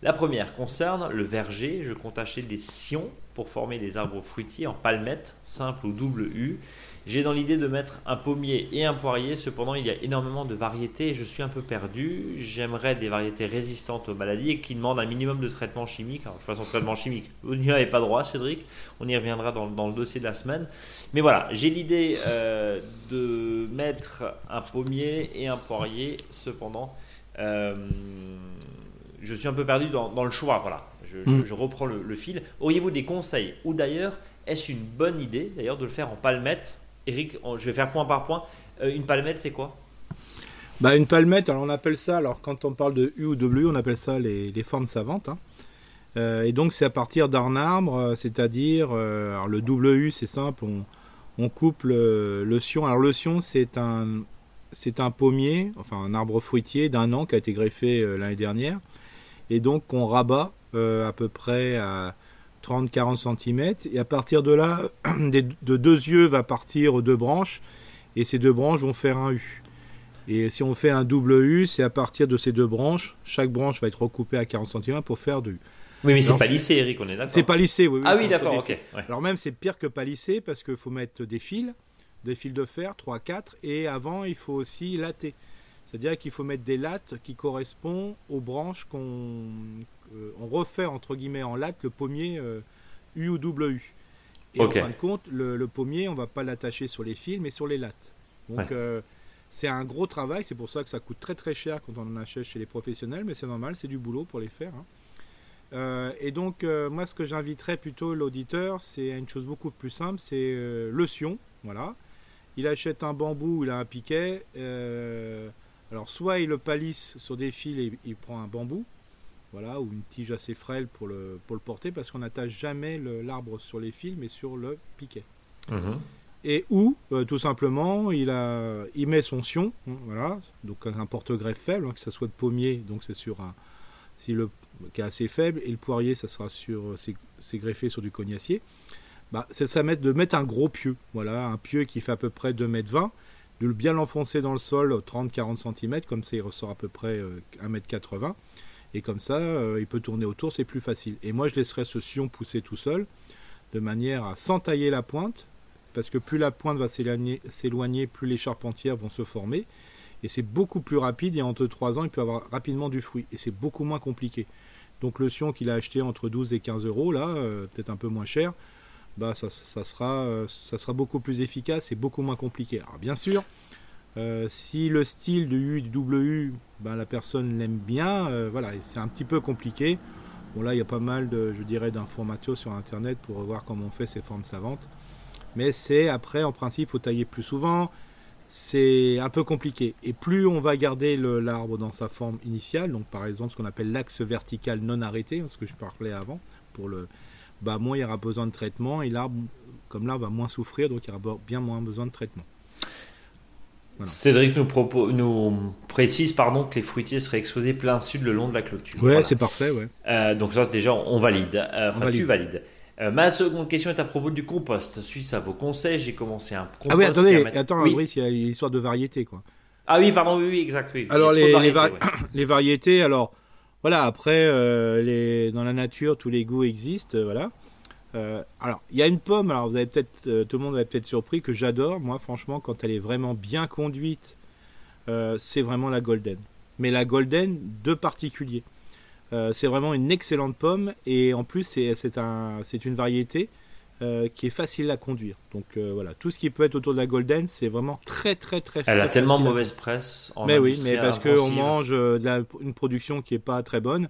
La première concerne le verger. Je compte acheter des sions pour former des arbres fruitiers en palmettes, simple ou double U. J'ai dans l'idée de mettre un pommier et un poirier, cependant il y a énormément de variétés et je suis un peu perdu. J'aimerais des variétés résistantes aux maladies et qui demandent un minimum de traitement chimique. Alors, de toute façon, traitement chimique, vous n'y avez pas droit, Cédric. On y reviendra dans, le dossier de la semaine. Mais voilà, j'ai l'idée euh, de mettre un pommier et un poirier, cependant. Euh, je suis un peu perdu dans, le choix. Voilà, je, mm. reprends le, le fil. Auriez-vous des conseils? Ou d'ailleurs, est-ce une bonne idée d'ailleurs de le faire en palmette? Eric, je vais faire point par point. Euh, une palmette, c'est quoi? Bah, Une palmette, alors on appelle ça, alors quand on parle de U ou W, on appelle ça les, formes savantes. Hein. Euh, et donc c'est à partir d'un arbre, euh, c'est-à-dire, le W, c'est simple, on, coupe le, sion. Alors le sion, c'est un, c'est un pommier, enfin un arbre fruitier d'un an qui a été greffé l'année dernière. Et donc on rabat à peu près à 30-40 cm. Et à partir de là, (clears throat) de deux yeux va partir deux branches. Et ces deux branches vont faire un U. Et si on fait un double U, c'est à partir de ces deux branches. Chaque branche va être recoupée à 40 cm pour faire deux U. Oui, mais c'est pas lissé, Eric, on est d'accord. C'est pas lissé, oui. ah oui, d'accord, ok. Alors même, c'est pire que pas lissé parce qu'il faut mettre des fils, des fils de fer, 3-4, et avant, il faut aussi latter. C'est-à-dire qu'il faut mettre des lattes qui correspondent aux branches qu'on on refait entre guillemets en latte le pommier euh, U ou double U. Et en fin de compte, le, pommier, on va pas l'attacher sur les fils, mais sur les lattes. Donc euh, c'est un gros travail, c'est pour ça que ça coûte très très cher quand on en achète chez les professionnels, mais c'est normal, c'est du boulot pour les faire. Hein. et donc moi, ce que j'inviterais plutôt l'auditeur, c'est une chose beaucoup plus simple, c'est le sion. Voilà. Il achète un bambou, il a un piquet. alors soit il le palisse sur des fils et il prend un bambou, voilà, ou une tige assez frêle pour le, pour le porter, parce qu'on n'attache jamais l'arbre sur les fils, mais sur le piquet. Mhm. Et ou, euh, tout simplement, il, a, il met son sion, hein, voilà, donc un porte-greffe faible, hein, que ce soit de pommier, donc c'est sur un, si le, qui est assez faible, et le poirier, ça sera sur, c'est greffé sur du cognacier. Bah, c'est ça mettre, de mettre un gros pieu, voilà, un pieu qui fait à peu près 2 m 20 de bien l'enfoncer dans le sol 30-40 cm, comme ça il ressort à peu près 1 m 80 et comme ça, euh, il peut tourner autour, c'est plus facile. Et moi, je laisserai ce sion pousser tout seul, de manière à s'entailler la pointe, parce que plus la pointe va s'éloigner, plus les charpentières vont se former. Et c'est beaucoup plus rapide, et entre 3 ans, il peut avoir rapidement du fruit. Et c'est beaucoup moins compliqué. Donc le sion qu'il a acheté entre 12 et 15 euros, là, euh, peut-être un peu moins cher, bah, ça, sera, euh, ça sera beaucoup plus efficace et beaucoup moins compliqué. Alors bien sûr, euh, si le style du U du W, ben, la personne l'aime bien, euh, voilà, c'est un petit peu compliqué. Bon là, il y a pas mal de, je dirais, d'informations sur Internet pour voir comment on fait ces formes savantes. Mais c'est après, en principe, il faut tailler plus souvent. C'est un peu compliqué. Et plus on va garder l'arbre dans sa forme initiale, donc par exemple ce qu'on appelle l'axe vertical non arrêté, ce que je parlais avant, pour le, bah moins il y aura besoin de traitement et l'arbre, comme là, va moins souffrir, donc il y aura bien moins besoin de traitement. Cédric nous, propose, nous précise pardon, que les fruitiers seraient exposés plein sud le long de la clôture. Ouais, c'est parfait. Ouais. Euh, donc ça, déjà, on valide. Euh, enfin, tu valides. Euh, ma seconde question est à propos du compost. Suisse à vos conseils, j'ai commencé un compost. Ah oui, attendez, attends, oui. il y a une histoire de variété, quoi. Ah oui, pardon, oui, oui exact. Oui. Alors les, variétés, (coughs) les, variétés, alors voilà, après, les... dans la nature, tous les goûts existent, voilà. Euh, alors, il y a une pomme, alors vous avez peut-être, euh, tout le monde va peut-être surpris, que j'adore, moi, franchement, quand elle est vraiment bien conduite, euh, c'est vraiment la golden. Mais la golden de particulier. c'est vraiment une excellente pomme et en plus c'est un, une variété qui est facile à conduire. Donc voilà, tout ce qui peut être autour de la Golden, c'est vraiment très très très. Elle a tellement mauvaise presse. En mais oui, mais parce qu'on mange une production qui est pas très bonne.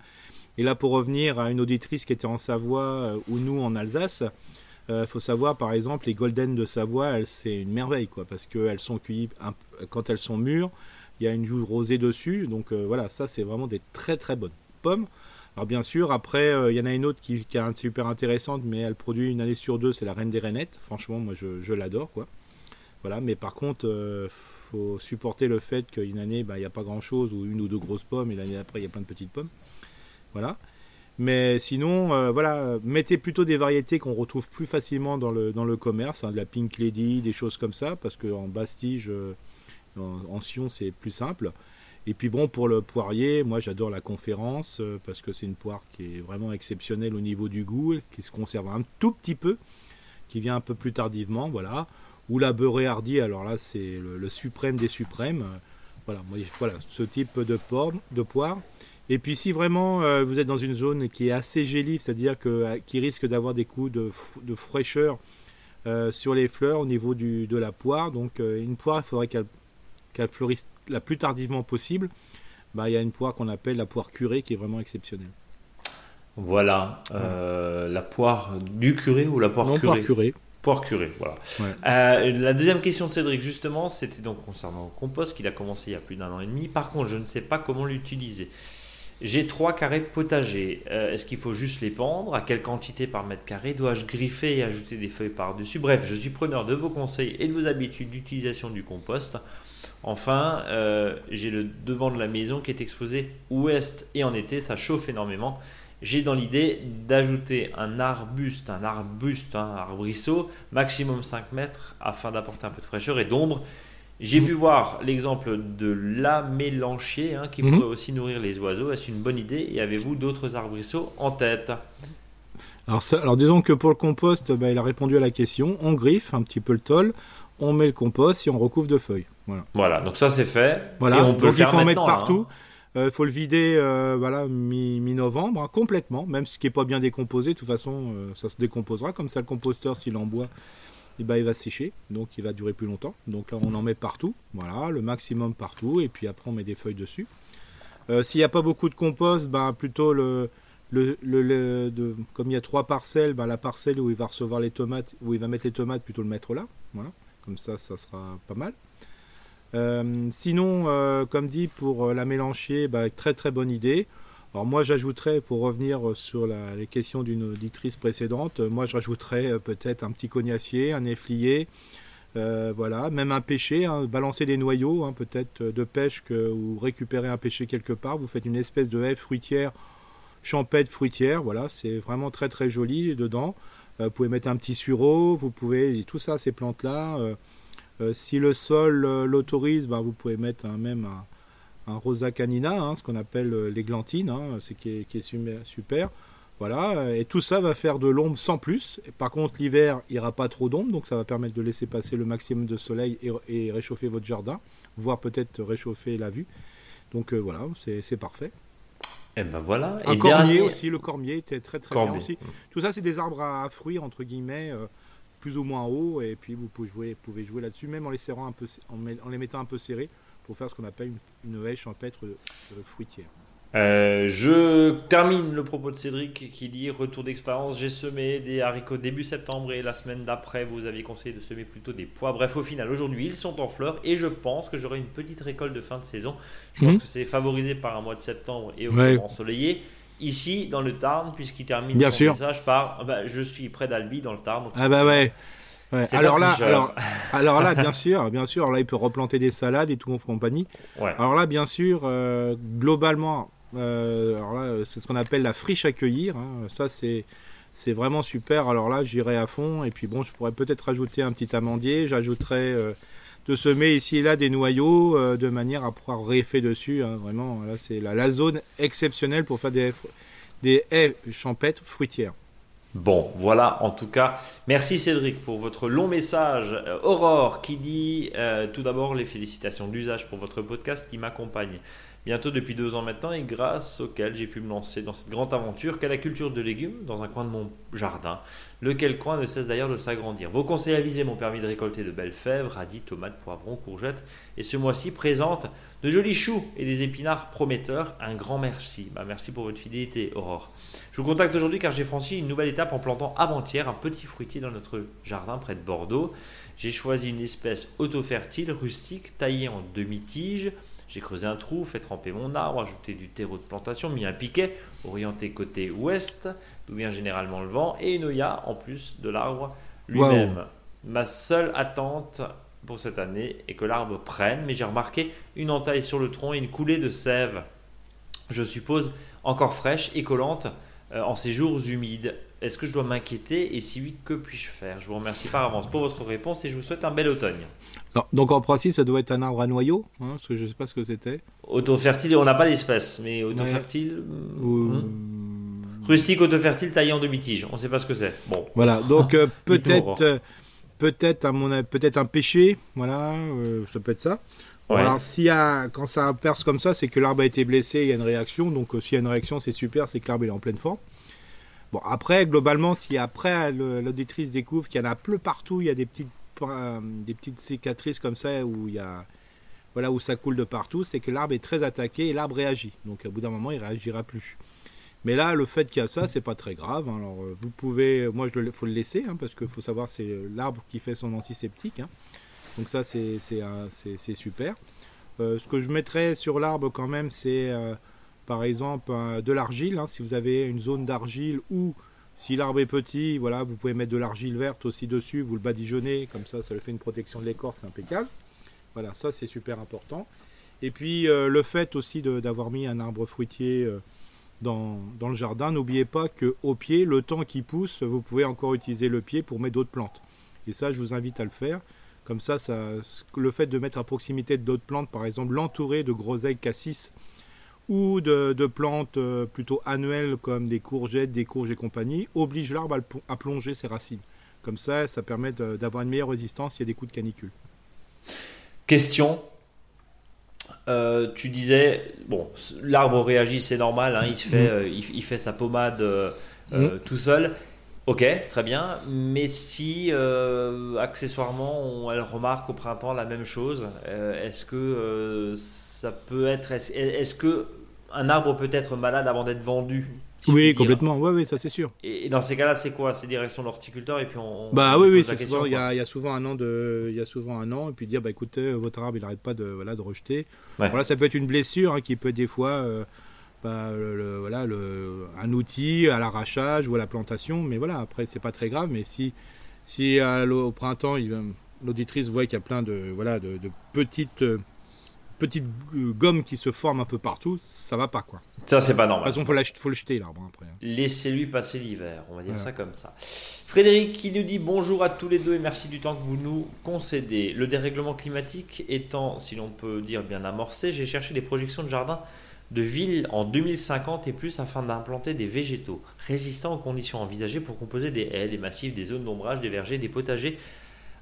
Et là, pour revenir à une auditrice qui était en Savoie ou nous en Alsace, euh, faut savoir, par exemple, les Golden de Savoie, c'est une merveille, quoi, parce qu'elles sont cueillies quand elles sont mûres. Il y a une joue rosée dessus, donc euh, voilà, ça c'est vraiment des très très bonnes pommes. Alors bien sûr, après, euh, il y en a une autre qui, est super intéressante, mais elle produit une année sur deux, c'est la Reine des Rainettes. Franchement, moi je, l'adore, quoi. Voilà, mais par contre, faut supporter le fait qu'une année, bah, il n'y a pas grand chose, ou une ou deux grosses pommes, et l'année après, il y a plein de petites pommes. Voilà. Mais sinon, euh, voilà, mettez plutôt des variétés qu'on retrouve plus facilement dans le, dans le commerce, hein, de la Pink Lady, des choses comme ça, parce qu'en Bastige, euh, en, Sion, c'est plus simple. Et puis bon, pour le poirier, moi j'adore la conférence, euh, parce que c'est une poire qui est vraiment exceptionnelle au niveau du goût, qui se conserve un tout petit peu, qui vient un peu plus tardivement, voilà. Ou la beurrée hardie, alors là c'est le, suprême des suprêmes. Voilà, voilà, ce type de, de poire. Et puis si vraiment euh, vous êtes dans une zone qui est assez gélive, c'est-à-dire que, euh, qui risque d'avoir des coups de, de fraîcheur euh, sur les fleurs au niveau du, de la poire, donc une poire, il faudrait qu'elle fleurisse la plus tardivement possible. Bah, il y a une poire qu'on appelle la poire curée qui est vraiment exceptionnelle. Voilà, la poire du curé ou la poire non, curée? poire curée. Poire curée, voilà. la deuxième question de Cédric, justement, c'était donc concernant le compost qu'il a commencé il y a plus d'un an et demi. Par contre, je ne sais pas comment l'utiliser. J'ai trois carrés potagers. Euh, est-ce qu'il faut juste les pendre? À quelle quantité par mètre carré Dois-je griffer et ajouter des feuilles par-dessus? Bref, je suis preneur de vos conseils et de vos habitudes d'utilisation du compost. Enfin, euh, j'ai le devant de la maison qui est exposé ouest et en été, ça chauffe énormément. J'ai dans l'idée d'ajouter un arbuste, un arbuste, un arbrisseau, maximum 5 mètres, afin d'apporter un peu de fraîcheur et d'ombre. J'ai pu voir l'exemple de l'amélanchier hein, qui mhm. pourrait aussi nourrir les oiseaux. Est-ce une bonne idée? Et avez-vous d'autres arbrisseaux en tête? Alors, alors disons que pour le compost, bah, il a répondu à la question. On griffe un petit peu le tol, on met le compost et on recouvre de feuilles. Voilà. Voilà, donc ça c'est fait. Voilà, et on peut donc il faut en mettre partout. Il euh, faut le vider euh, voilà, mi-novembre, hein, complètement, même ce qui n'est pas bien décomposé. De toute façon, euh, ça se décomposera. Comme ça, le composteur, s'il en boit, et bah, il va sécher, donc il va durer plus longtemps. Donc là, on en met partout, voilà, le maximum partout, et puis après, on met des feuilles dessus. Euh, s'il n'y a pas beaucoup de compost, ben, plutôt comme il y a trois parcelles, ben, la parcelle où il va recevoir les tomates, où il va mettre les tomates, plutôt le mettre là, voilà, comme ça, ça sera pas mal. Euh, sinon, euh, comme dit, pour la mélancher, ben, très très bonne idée. Alors moi j'ajouterais, pour revenir euh, sur les questions d'une auditrice précédente, euh, moi je rajouterais euh, peut-être un petit cognacier, un efflier, voilà, même un pêcher, hein, balancer des noyaux, hein, peut-être de pêche que, ou récupérer un pêcher quelque part, vous faites une espèce de haie fruitière, champêtre fruitière, voilà, c'est vraiment très très joli dedans. vous pouvez mettre un petit sureau, vous pouvez, tout ça, ces plantes-là. si le sol l'autorise, ben, vous pouvez mettre même un, un rosa canina, hein, ce qu'on appelle euh, l'églantine, hein, c'est qui est, super. Voilà, et tout ça va faire de l'ombre sans plus. Par contre, l'hiver, il n'y aura pas trop d'ombre, donc ça va permettre de laisser passer le maximum de soleil et, réchauffer votre jardin, voire peut-être réchauffer la vue. Donc euh, voilà, c'est parfait. Et eh ben voilà. Un cormier aussi, le cormier était très très bien aussi. Tout ça, c'est des arbres à fruits entre guillemets, euh, plus ou moins hauts, et puis vous pouvez jouer, pouvez jouer là-dessus, même en les serrant un peu, en les mettant un peu serrés pour faire ce qu'on appelle une, une haie champêtre fruitière. Euh, je termine le propos de Cédric qui dit retour d'expérience, j'ai semé des haricots début septembre et la semaine d'après vous aviez conseillé de semer plutôt des pois. Bref, au final, aujourd'hui ils sont en fleurs et je pense que j'aurai une petite récolte de fin de saison. Je pense mmh. que c'est favorisé par un mois de septembre et au ouais. ensoleillé. Ici, dans le Tarn, puisqu'il termine Bien son sûr. message par bah, Je suis près d'Albi dans le Tarn. ah bah ouais. Alors là, (laughs) alors, là, bien sûr, bien sûr, là, il peut replanter des salades et tout en compagnie. Alors là, bien sûr, euh, globalement, euh, alors là, c'est ce qu'on appelle la friche accueillir. Hein. Ça, c'est c'est vraiment super. Alors là, j'irai à fond. Et puis bon, je pourrais peut-être rajouter un petit amandier. J'ajouterai euh, de semer ici et là des noyaux de manière à pouvoir référer dessus. Hein. Vraiment, là, c'est la, la, zone exceptionnelle pour faire des, des haies champêtres fruitières. Bon, voilà, en tout cas, merci Cédric pour votre long message. Euh, Aurore qui dit euh, tout d'abord les félicitations d'usage pour votre podcast qui m'accompagne. Bientôt depuis deux ans maintenant, et grâce auquel j'ai pu me lancer dans cette grande aventure qu'est la culture de légumes dans un coin de mon jardin, lequel coin ne cesse d'ailleurs de s'agrandir. Vos conseils avisés m'ont permis de récolter de belles fèves, radis, tomates, poivrons, courgettes, et ce mois-ci présente de jolis choux et des épinards prometteurs. Un grand merci. Bah, merci pour votre fidélité, Aurore. Je vous contacte aujourd'hui car j'ai franchi une nouvelle étape en plantant avant-hier un petit fruitier dans notre jardin près de Bordeaux. J'ai choisi une espèce auto-fertile, rustique, taillée en demi-tige j'ai creusé un trou, fait tremper mon arbre, ajouté du terreau de plantation, mis un piquet orienté côté ouest, d'où vient généralement le vent, et une oya en plus de l'arbre lui-même. Ma seule attente pour cette année est que l'arbre prenne, mais j'ai remarqué une entaille sur le tronc et une coulée de sève, je suppose encore fraîche et collante euh, en ces jours humides. Est-ce que je dois m'inquiéter et si oui, que puis-je faire? Je vous remercie par avance pour votre réponse et je vous souhaite un bel automne donc en principe, ça doit être un arbre à noyau, hein, parce que je ne sais pas ce que c'était. Autofertile, on n'a pas d'espèce, mais autofertile. Hmm. Rustique autofertile taillé en demi-tige, on ne sait pas ce que c'est. Bon. Voilà, donc (laughs) euh, peut-être, euh, peut-être mon peut-être un péché, voilà, euh, ça peut être ça. Alors a, quand ça perce comme ça, c'est que l'arbre a été blessé, il y a une réaction. Donc s'il y a une réaction, c'est super, c'est que l'arbre est en pleine forme. Bon après, globalement, si après l'auditrice découvre qu'il y en a peu partout, il y a des petites euh, des petites cicatrices comme ça où il y a voilà où ça coule de partout, c'est que l'arbre est très attaqué et l'arbre réagit. Donc à bout d'un moment, il réagira plus. Mais là, le fait qu'il y a ça, c'est pas très grave. Hein. Alors euh, vous pouvez, moi je faut le laisser hein, parce qu'il faut savoir c'est l'arbre qui fait son antiseptique. Hein. Donc ça c'est super. Euh, ce que je mettrais sur l'arbre quand même, c'est par exemple de l'argile. si vous avez une zone d'argile ou si l'arbre est petit, voilà, vous pouvez mettre de l'argile verte aussi dessus, vous le badigeonnez, comme ça, ça le fait une protection de l'écorce, c'est impeccable. Voilà, ça c'est super important. Et puis euh, le fait aussi d'avoir mis un arbre fruitier euh, dans, le jardin, n'oubliez pas qu'au pied, le temps qui pousse, vous pouvez encore utiliser le pied pour mettre d'autres plantes. Et ça, je vous invite à le faire. Comme ça, ça le fait de mettre à proximité d'autres plantes, par exemple l'entourer de groseilles cassis, ou de, plantes euh, plutôt annuelles comme des courgettes, des courges et compagnie, oblige l'arbre à, plonger ses racines. Comme ça, ça permet d'avoir une meilleure résistance s'il y a des coups de canicule. Question. Euh, tu disais, bon, l'arbre réagit, c'est normal, hein, il, fait, mm. euh, il, fait sa pommade mm. tout seul. Ok, très bien. Mais si accessoirement elle remarque au printemps la même chose, est-ce que ça peut être. Est-ce que un arbre peut être malade avant d'être vendu Oui, complètement. Oui, oui, ça c'est sûr. Et, dans ces cas-là, c'est quoi? C'est direction l'horticulteur et puis on. bah oui, oui, il y, a souvent un an de, il y a souvent un an et puis dire bah écoutez, votre arbre il n'arrête pas de voilà de rejeter. Voilà, ça peut être une blessure hein, qui peut des fois. Euh, voilà, le, un outil à l'arrachage ou à la plantation, mais voilà, après c'est pas très grave. Mais si, si au printemps, l'auditrice voit qu'il y a plein de, voilà, de, de petites petite euh, gomme qui se forme un peu partout, ça va pas quoi. Ça c'est pas normal. De toute façon, faut, faut le jeter l'arbre hein, après. Hein. Laissez-lui passer l'hiver, on va dire ça comme ça. Frédéric qui nous dit bonjour à tous les deux et merci du temps que vous nous concédez. Le dérèglement climatique étant, si l'on peut dire, bien amorcé, j'ai cherché des projections de jardin de ville en 2050 et plus afin d'implanter des végétaux résistants aux conditions envisagées pour composer des haies, des massifs, des zones d'ombrage, des vergers, des potagers.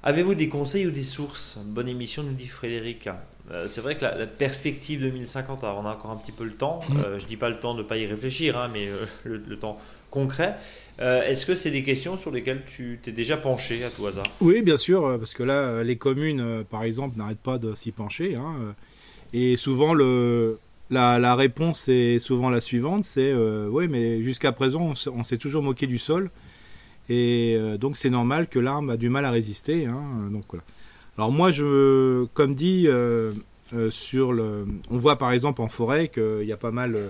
Avez-vous des conseils ou des sources? Bonne émission, nous dit Frédéric. Euh, c'est vrai que la, perspective 2050, alors on a encore un petit peu le temps. Je mm. Euh, je dis pas le temps de ne pas y réfléchir, hein, mais euh, le, temps concret. Est-ce que c'est des questions sur lesquelles tu t'es déjà penché à tout hasard? Oui, bien sûr, parce que là, les communes, par exemple, n'arrêtent pas de s'y pencher. Hein, et souvent, le, la, réponse est souvent la suivante, c'est oui, mais jusqu'à présent, on, s'est toujours moqué du sol. Et donc, c'est normal que l'arbre a du mal à résister. Hein, donc voilà. Alors moi, je, comme dit, euh, euh, sur le, on voit par exemple en forêt qu'il y a pas mal euh,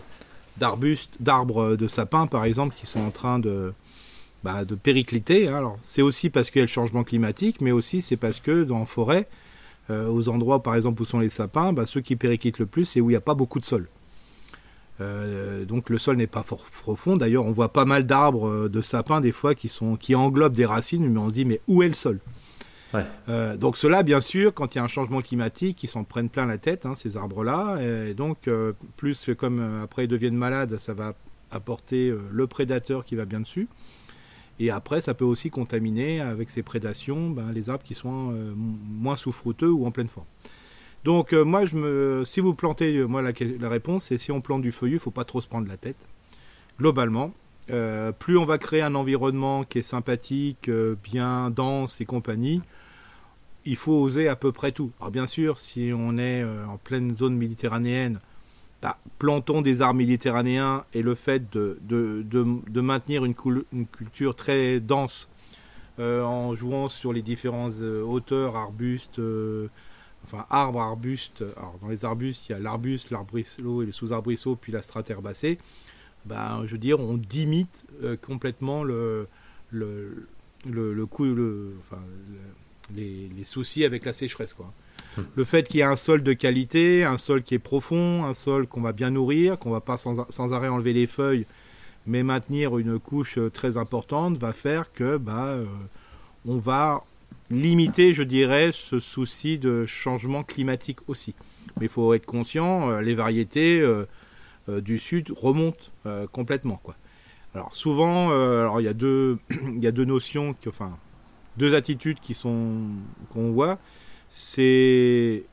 d'arbustes, d'arbres de sapins par exemple qui sont en train de, bah, de péricliter. Alors c'est aussi parce qu'il y a le changement climatique, mais aussi c'est parce que dans la forêt, aux endroits par exemple où sont les sapins, bah, ceux qui périclitent le plus, c'est où il n'y a pas beaucoup de sol. donc le sol n'est pas fort profond. D'ailleurs, on voit pas mal d'arbres de sapins des fois qui sont qui englobent des racines, mais on se dit mais où est le sol? Euh, donc cela, bien sûr, quand il y a un changement climatique, ils s'en prennent plein la tête, hein, ces arbres-là. Et donc, euh, plus comme euh, après ils deviennent malades, ça va apporter le prédateur qui va bien dessus. Et après, ça peut aussi contaminer avec ces prédations ben, les arbres qui sont moins souffrouteux ou en pleine forme. Donc moi, je me, si vous plantez, moi la, la réponse c'est si on plante du feuillu, il faut pas trop se prendre la tête. Globalement, plus on va créer un environnement qui est sympathique, bien dense et compagnie, il faut oser à peu près tout. Alors bien sûr, si on est en pleine zone méditerranéenne, bah, plantons des arbres méditerranéens et le fait de, maintenir une, culture très dense euh, en jouant sur les différentes euh, hauteurs, arbustes, euh, enfin arbres, arbustes. Alors dans les arbustes, il y a l'arbuste, l'arbrisseau et le sous-arbrisseau, puis la strate herbacée. Bah, je veux on dimite complètement les, les, soucis avec la sécheresse. Quoi. Le fait qu'il y ait un sol de qualité, un sol qui est profond, un sol qu'on va bien nourrir, qu'on va pas sans, arrêt enlever les feuilles, mais maintenir une couche euh, très importante, va faire que bah, euh, on va limiter, je dirais, ce souci de changement climatique aussi. Mais il faut être conscient, euh, les variétés du sud remontent complètement. Quoi. Alors souvent, il y a deux, (clears throat) y a deux notions, enfin deux attitudes qui sont qu'on voit c'est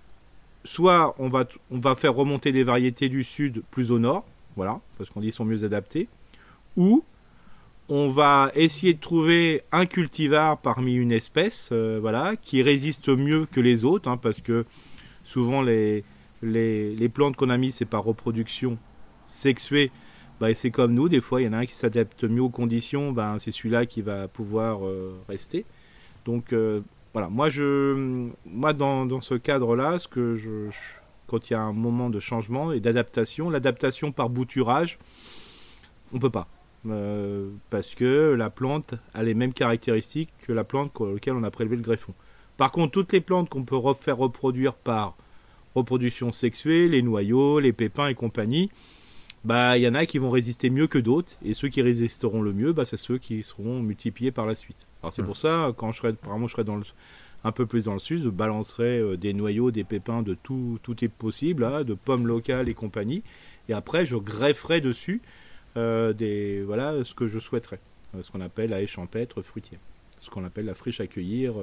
soit on va, on va faire remonter des variétés du sud plus au nord, voilà, parce qu'on dit sont mieux adaptés, ou on va essayer de trouver un cultivar parmi une espèce, euh, voilà, qui résiste mieux que les autres, hein, parce que souvent les, les, plantes qu'on a mis, c'est par reproduction sexuée, bah, c'est comme nous, des fois il y en a un qui s'adapte mieux aux conditions, ben, c'est celui-là qui va pouvoir euh, rester. Donc euh, voilà, moi, je, moi dans, ce cadre-là, ce que je, quand il y a un moment de changement et d'adaptation, l'adaptation par bouturage, on peut pas. Euh, parce que la plante a les mêmes caractéristiques que la plante laquelle on a prélevé le greffon. Par contre, toutes les plantes qu'on peut faire reproduire par reproduction sexuée, les noyaux, les pépins et compagnie, bah il y en a qui vont résister mieux que d'autres, et ceux qui résisteront le mieux, bah, c'est ceux qui seront multipliés par la suite. Alors c'est pour ça, quand je serai, apparemment, je serai dans le, un peu plus dans le sud, je balancerai euh, des noyaux, des pépins de tout, tout type possible, hein, de pommes locales et compagnie. Et après, je grefferai dessus euh, des, voilà, ce que je souhaiterais. Euh, ce qu'on appelle la haie champêtre fruitière. Ce qu'on appelle la friche à cueillir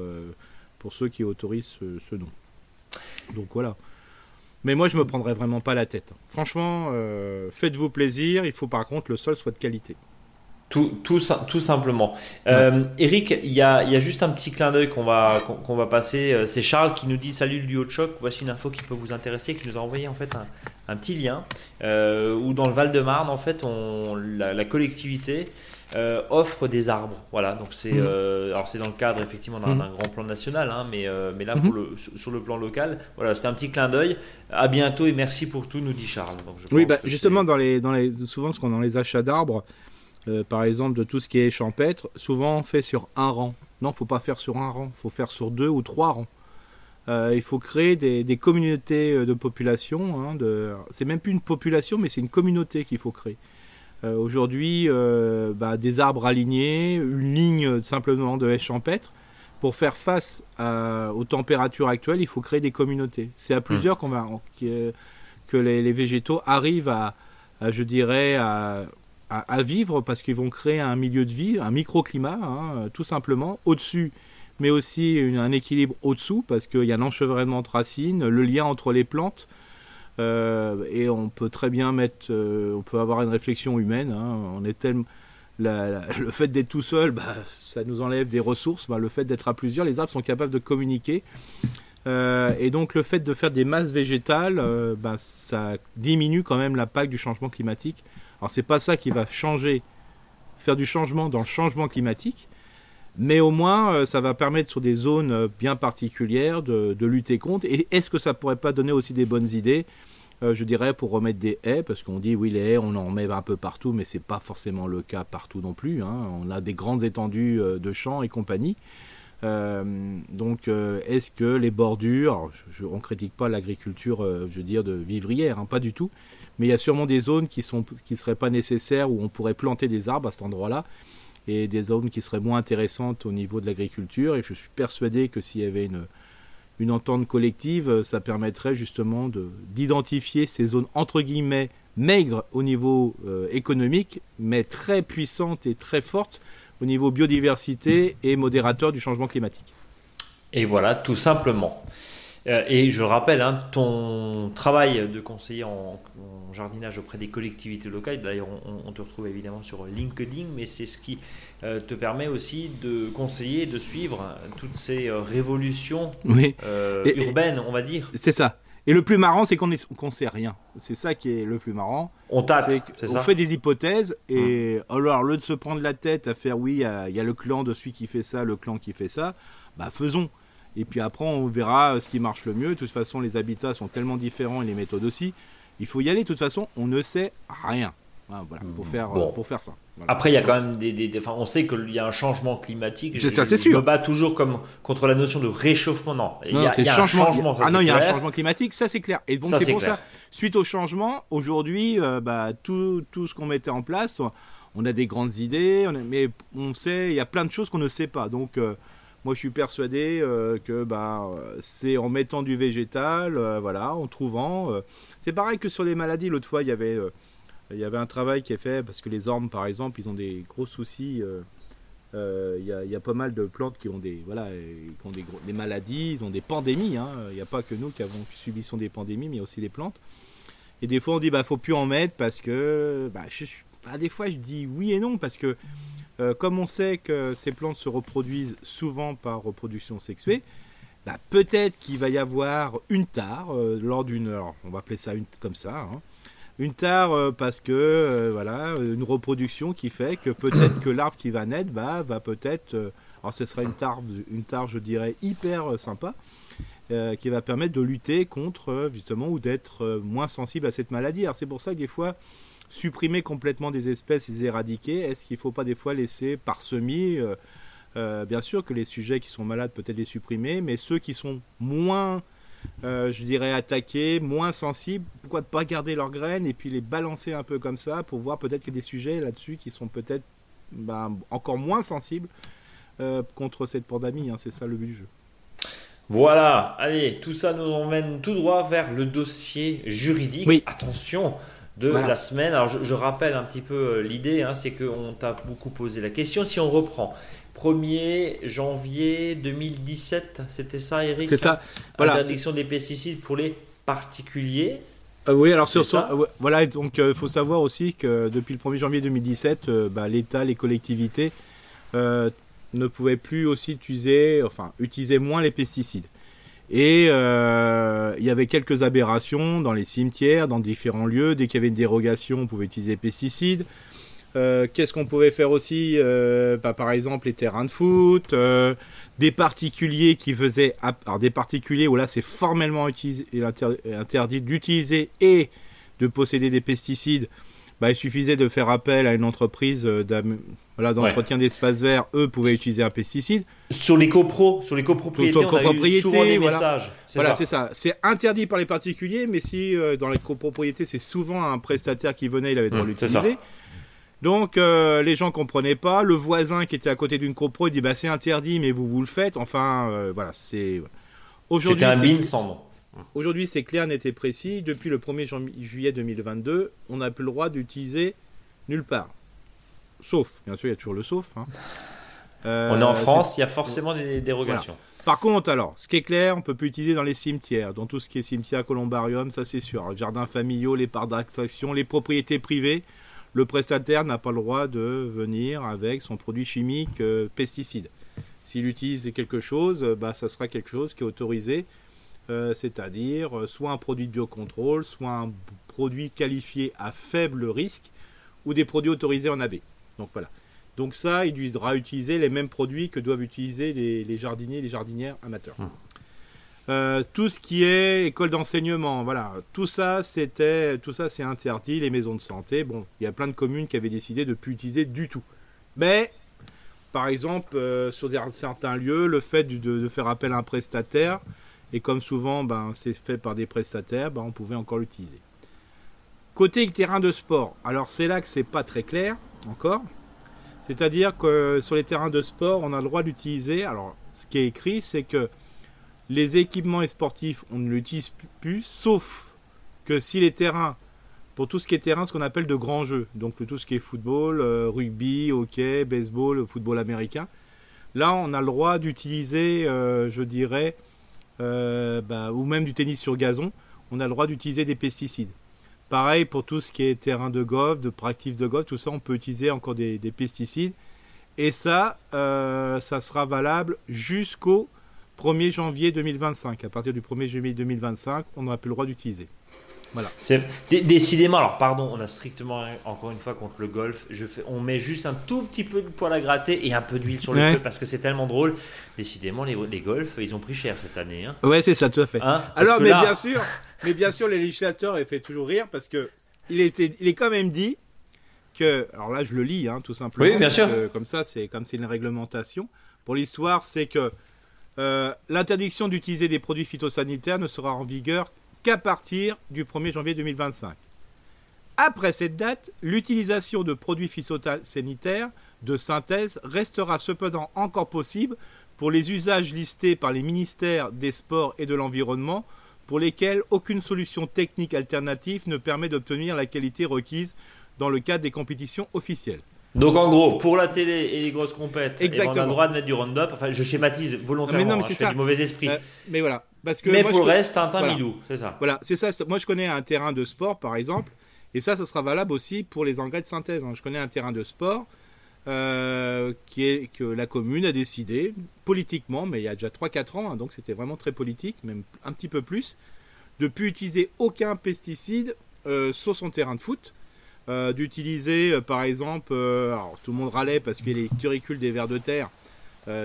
pour ceux qui autorisent ce, ce, nom. Donc voilà. Mais moi, je me prendrai vraiment pas la tête. Franchement, faites-vous plaisir. Il faut par contre le sol soit de qualité. Tout, tout, tout simplement. Euh, Eric, il y a, y a, juste un petit clin d'œil qu'on va, qu'on va passer. Euh, c'est Charles qui nous dit Salut le duo de choc, voici une info qui peut vous intéresser, qui nous a envoyé en fait un, un petit lien euh, où dans le Val-de-Marne, en fait, on, la, collectivité euh, offre des arbres. Voilà, donc c'est mmh. euh, alors c'est dans le cadre effectivement d'un mmh. grand plan national, hein, mais, mais là, pour le, sur le plan local, voilà, c'était un petit clin d'œil. À bientôt et merci pour tout, nous dit Charles. Donc, oui, bah, justement, dans les, dans les, souvent, ce qu'on dans les achats d'arbres, euh, par exemple de tout ce qui est champêtre, souvent on fait sur un rang. Non, faut pas faire sur un rang, faut faire sur deux ou trois rangs. Euh, il faut créer des, communautés euh, de population. Hein, de... C'est même plus une population, mais c'est une communauté qu'il faut créer. Aujourd'hui, bah, des arbres alignés, une ligne simplement de haies champêtres. Pour faire face aux températures actuelles, il faut créer des communautés. C'est à plusieurs mmh. qu'on va, que les, végétaux arrivent à, à je dirais, à, à, vivre parce qu'ils vont créer un milieu de vie, un microclimat, hein, tout simplement, au-dessus, mais aussi un équilibre au-dessous parce qu'il y a un enchevêtrement de racines, le lien entre les plantes. Euh, et on peut très bien mettre, euh, on peut avoir une réflexion humaine. Hein. on est tellement, (laughs) le fait d'être tout seul, bah, ça nous enlève des ressources. Bah, le fait d'être à plusieurs, les arbres sont capables de communiquer. Euh, et donc le fait de faire des masses végétales, bah, ça diminue quand même l'impact du changement climatique. Alors c'est pas ça qui va changer, faire du changement dans le changement climatique, mais au moins euh, ça va permettre sur des zones euh, bien particulières de, lutter contre. Et est-ce que ça pourrait pas donner aussi des bonnes idées euh, je dirais pour remettre des haies, parce qu'on dit oui les haies on en met un peu partout, mais c'est pas forcément le cas partout non plus. Hein. On a des grandes étendues de champs et compagnie. donc, est-ce que les bordures, je, on critique pas l'agriculture, je veux dire de vivrière, hein, pas du tout, mais il y a sûrement des zones qui ne qui seraient pas nécessaires où on pourrait planter des arbres à cet endroit-là et des zones qui seraient moins intéressantes au niveau de l'agriculture. Et je suis persuadé que s'il y avait une, une entente collective, ça permettrait justement d'identifier ces zones entre guillemets maigres au niveau euh, économique, mais très puissantes et très fortes au niveau biodiversité et modérateur du changement climatique. Et voilà, tout simplement. Euh, et je le rappelle, hein, ton travail de conseiller en, jardinage auprès des collectivités locales, d'ailleurs on, te retrouve évidemment sur LinkedIn, mais c'est ce qui euh, te permet aussi de conseiller, de suivre toutes ces euh, révolutions urbaines, on va dire. C'est ça. Et le plus marrant, c'est qu'on ne sait rien. C'est ça qui est le plus marrant. On tâte, On fait des hypothèses et hum. alors, le de se prendre la tête à faire oui, il y, a le clan de celui qui fait ça, le clan qui fait ça, bah faisons. Et puis après, on verra euh, ce qui marche le mieux. De toute façon, les habitats sont tellement différents et les méthodes aussi. Il faut y aller. De toute façon, on ne sait rien. Voilà, pour mmh. faire, euh, pour faire ça. Après, il y a quand même des. enfin, on sait qu'il y a un changement climatique. C'est ça, c'est sûr. Je me bats toujours comme, contre la notion de réchauffement. Non, il y a, un changement. ah non, il y a un changement climatique, ça c'est clair. Et donc, c'est pour ça, suite au changement, aujourd'hui, euh, bah, tout, tout ce qu'on mettait en place, on a des grandes idées, mais on sait, il y a plein de choses qu'on ne sait pas. Donc, moi, je suis persuadé euh, que bah, c'est en mettant du végétal, euh, voilà, en trouvant. Euh, c'est pareil que sur les maladies. L'autre fois, il y avait, il y avait un travail qui est fait parce que les ormes, par exemple, ils ont des gros soucis. Il y, a pas mal de plantes qui ont des, voilà, qui ont des, des maladies, ils ont des pandémies. Hein. Il n'y a pas que nous qui avons subissons des pandémies, mais aussi des plantes. Et des fois, on dit bah faut plus en mettre parce que, bah, bah, des fois, je dis oui et non parce que euh, comme on sait que ces plantes se reproduisent souvent par reproduction sexuée, bah, peut-être qu'il va y avoir une tare euh, lors d'une, on va appeler ça une, comme ça, hein. une tare euh, parce que voilà une reproduction qui fait que peut-être que l'arbre qui va naître bah, va peut-être, alors ce sera une tare, une tare je dirais hyper sympa. qui va permettre de lutter contre justement ou d'être moins sensible à cette maladie. Alors c'est pour ça que des fois supprimer complètement des espèces et les éradiquer Est-ce qu'il ne faut pas des fois laisser par euh, euh, Bien sûr que les sujets qui sont malades, peut-être les supprimer, mais ceux qui sont moins, euh, je dirais, attaqués, moins sensibles, pourquoi ne pas garder leurs graines et puis les balancer un peu comme ça pour voir peut-être qu'il y a des sujets là-dessus qui sont peut-être ben, encore moins sensibles contre cette pandémie. Hein, c'est ça le but du jeu. Voilà, allez, tout ça nous emmène tout droit vers le dossier juridique. Oui. Attention, de la semaine. Alors je, rappelle un petit peu euh, l'idée, hein, c'est qu'on t'a beaucoup posé la question. Si on reprend, 1er janvier 2017, c'était ça Eric? C'est ça. Voilà. Interdiction des pesticides pour les particuliers. Euh, oui, alors sur ça, voilà, donc il euh, faut savoir aussi que depuis le 1er janvier 2017, bah, l'État, les collectivités ne pouvaient plus aussi utiliser, enfin, utiliser moins les pesticides. Et euh, il y avait quelques aberrations dans les cimetières, dans différents lieux. Dès qu'il y avait une dérogation, on pouvait utiliser des pesticides. Euh, qu'est-ce qu'on pouvait faire aussi euh, bah, Par exemple, les terrains de foot, des particuliers qui faisaient... Alors des particuliers où là c'est formellement interdit d'utiliser et de posséder des pesticides. Bah, il suffisait de faire appel à une entreprise voilà, d'entretien d'espaces verts, eux pouvaient utiliser un pesticide. Sur les copros, sur les copropriétés, on a eu souvent des messages. Voilà, c'est ça. C'est interdit par les particuliers, mais si euh, dans les copropriétés, c'est souvent un prestataire qui venait, il avait le droit mmh, l'utiliser. Donc euh, les gens comprenaient pas. Le voisin qui était à côté d'une copro, il dit bah c'est interdit, mais vous vous le faites. Enfin euh, voilà, c'est. Aujourd'hui, C'était un bin sans nom. Aujourd'hui, c'est clair, net et précis. Depuis le 1er juillet 2022, on n'a plus le droit d'utiliser nulle part sauf, bien sûr, il y a toujours le sauf. Hein. on est en euh, France, il y a forcément des dérogations. Par contre, alors, ce qui est clair, on peut plus utiliser dans les cimetières, dans tout ce qui est cimetière, columbarium, ça c'est sûr. Jardins familiaux, les parcs d'attraction, les propriétés privées, le prestataire n'a pas le droit de venir avec son produit chimique euh, pesticide. S'il utilise quelque chose, euh, bah, ça sera quelque chose qui est autorisé, c'est-à-dire soit un produit de biocontrôle, soit un produit qualifié à faible risque, ou des produits autorisés en AB. Donc voilà. Donc ça, il devra utiliser les mêmes produits que doivent utiliser les, jardiniers et les jardinières amateurs. Hum. Euh, tout ce qui est école d'enseignement, voilà, tout ça c'était, tout ça c'est interdit. Les maisons de santé, bon, il y a plein de communes qui avaient décidé de ne plus utiliser du tout. Mais, par exemple, euh, sur certains lieux, le fait de, faire appel à un prestataire, et comme souvent, ben, c'est fait par des prestataires, ben, on pouvait encore l'utiliser. Côté terrain de sport, alors c'est là que c'est pas très clair encore. C'est-à-dire que sur les terrains de sport, on a le droit d'utiliser. Alors, ce qui est écrit, c'est que les équipements sportifs, on ne l'utilise plus, sauf que si les terrains, pour tout ce qui est terrain, ce qu'on appelle de grands jeux, donc tout ce qui est football, euh, rugby, hockey, baseball, football américain, là, on a le droit d'utiliser, euh, je dirais, bah, ou même du tennis sur gazon, on a le droit d'utiliser des pesticides. Pareil pour tout ce qui est terrain de golf, de pratique de golf, tout ça, on peut utiliser encore des, pesticides. Et ça, euh, ça sera valable jusqu'au 1er janvier 2025. À partir du 1er janvier 2025, on n'aura plus le droit d'utiliser. Voilà. décidément, alors pardon, on a strictement encore une fois contre le golf. Je fais, on met juste un tout petit peu de poil à gratter et un peu d'huile sur le feu parce que c'est tellement drôle. Décidément, les, les golfs, ils ont pris cher cette année. Hein. Ouais, c'est ça, tout à fait. Hein, alors, mais bien sûr, mais bien sûr, les législateurs, il fait toujours rire parce que il, était, il est quand même dit que, alors là, je le lis, hein, tout simplement. Oui, bien sûr. comme ça, c'est comme c'est une réglementation. Pour l'histoire, c'est que euh, l'interdiction d'utiliser des produits phytosanitaires ne sera en vigueur qu'à partir du 1er janvier 2025. Après cette date, l'utilisation de produits phytosanitaires de synthèse restera cependant encore possible pour les usages listés par les ministères des Sports et de l'Environnement pour lesquels aucune solution technique alternative ne permet d'obtenir la qualité requise dans le cadre des compétitions officielles. Donc en gros, pour la télé et les grosses compètes, on a le droit de mettre du Roundup. Enfin, je schématise volontairement, mais non, hein, du mauvais esprit. Euh, mais voilà, parce que mais pour le reste, Tintin voilà. Milou, c'est ça. Voilà, c'est ça. Moi, je connais un terrain de sport, par exemple, et ça, ça sera valable aussi pour les engrais de synthèse. Hein. Je connais un terrain de sport euh, qui est que la commune a décidé politiquement, mais il y a déjà 3-4 ans, hein, donc c'était vraiment très politique, même un petit peu plus, de ne plus utiliser aucun pesticide euh, sur son terrain de foot. Euh, d'utiliser par exemple, alors tout le monde râlait parce qu'il y a les turicules des vers de terre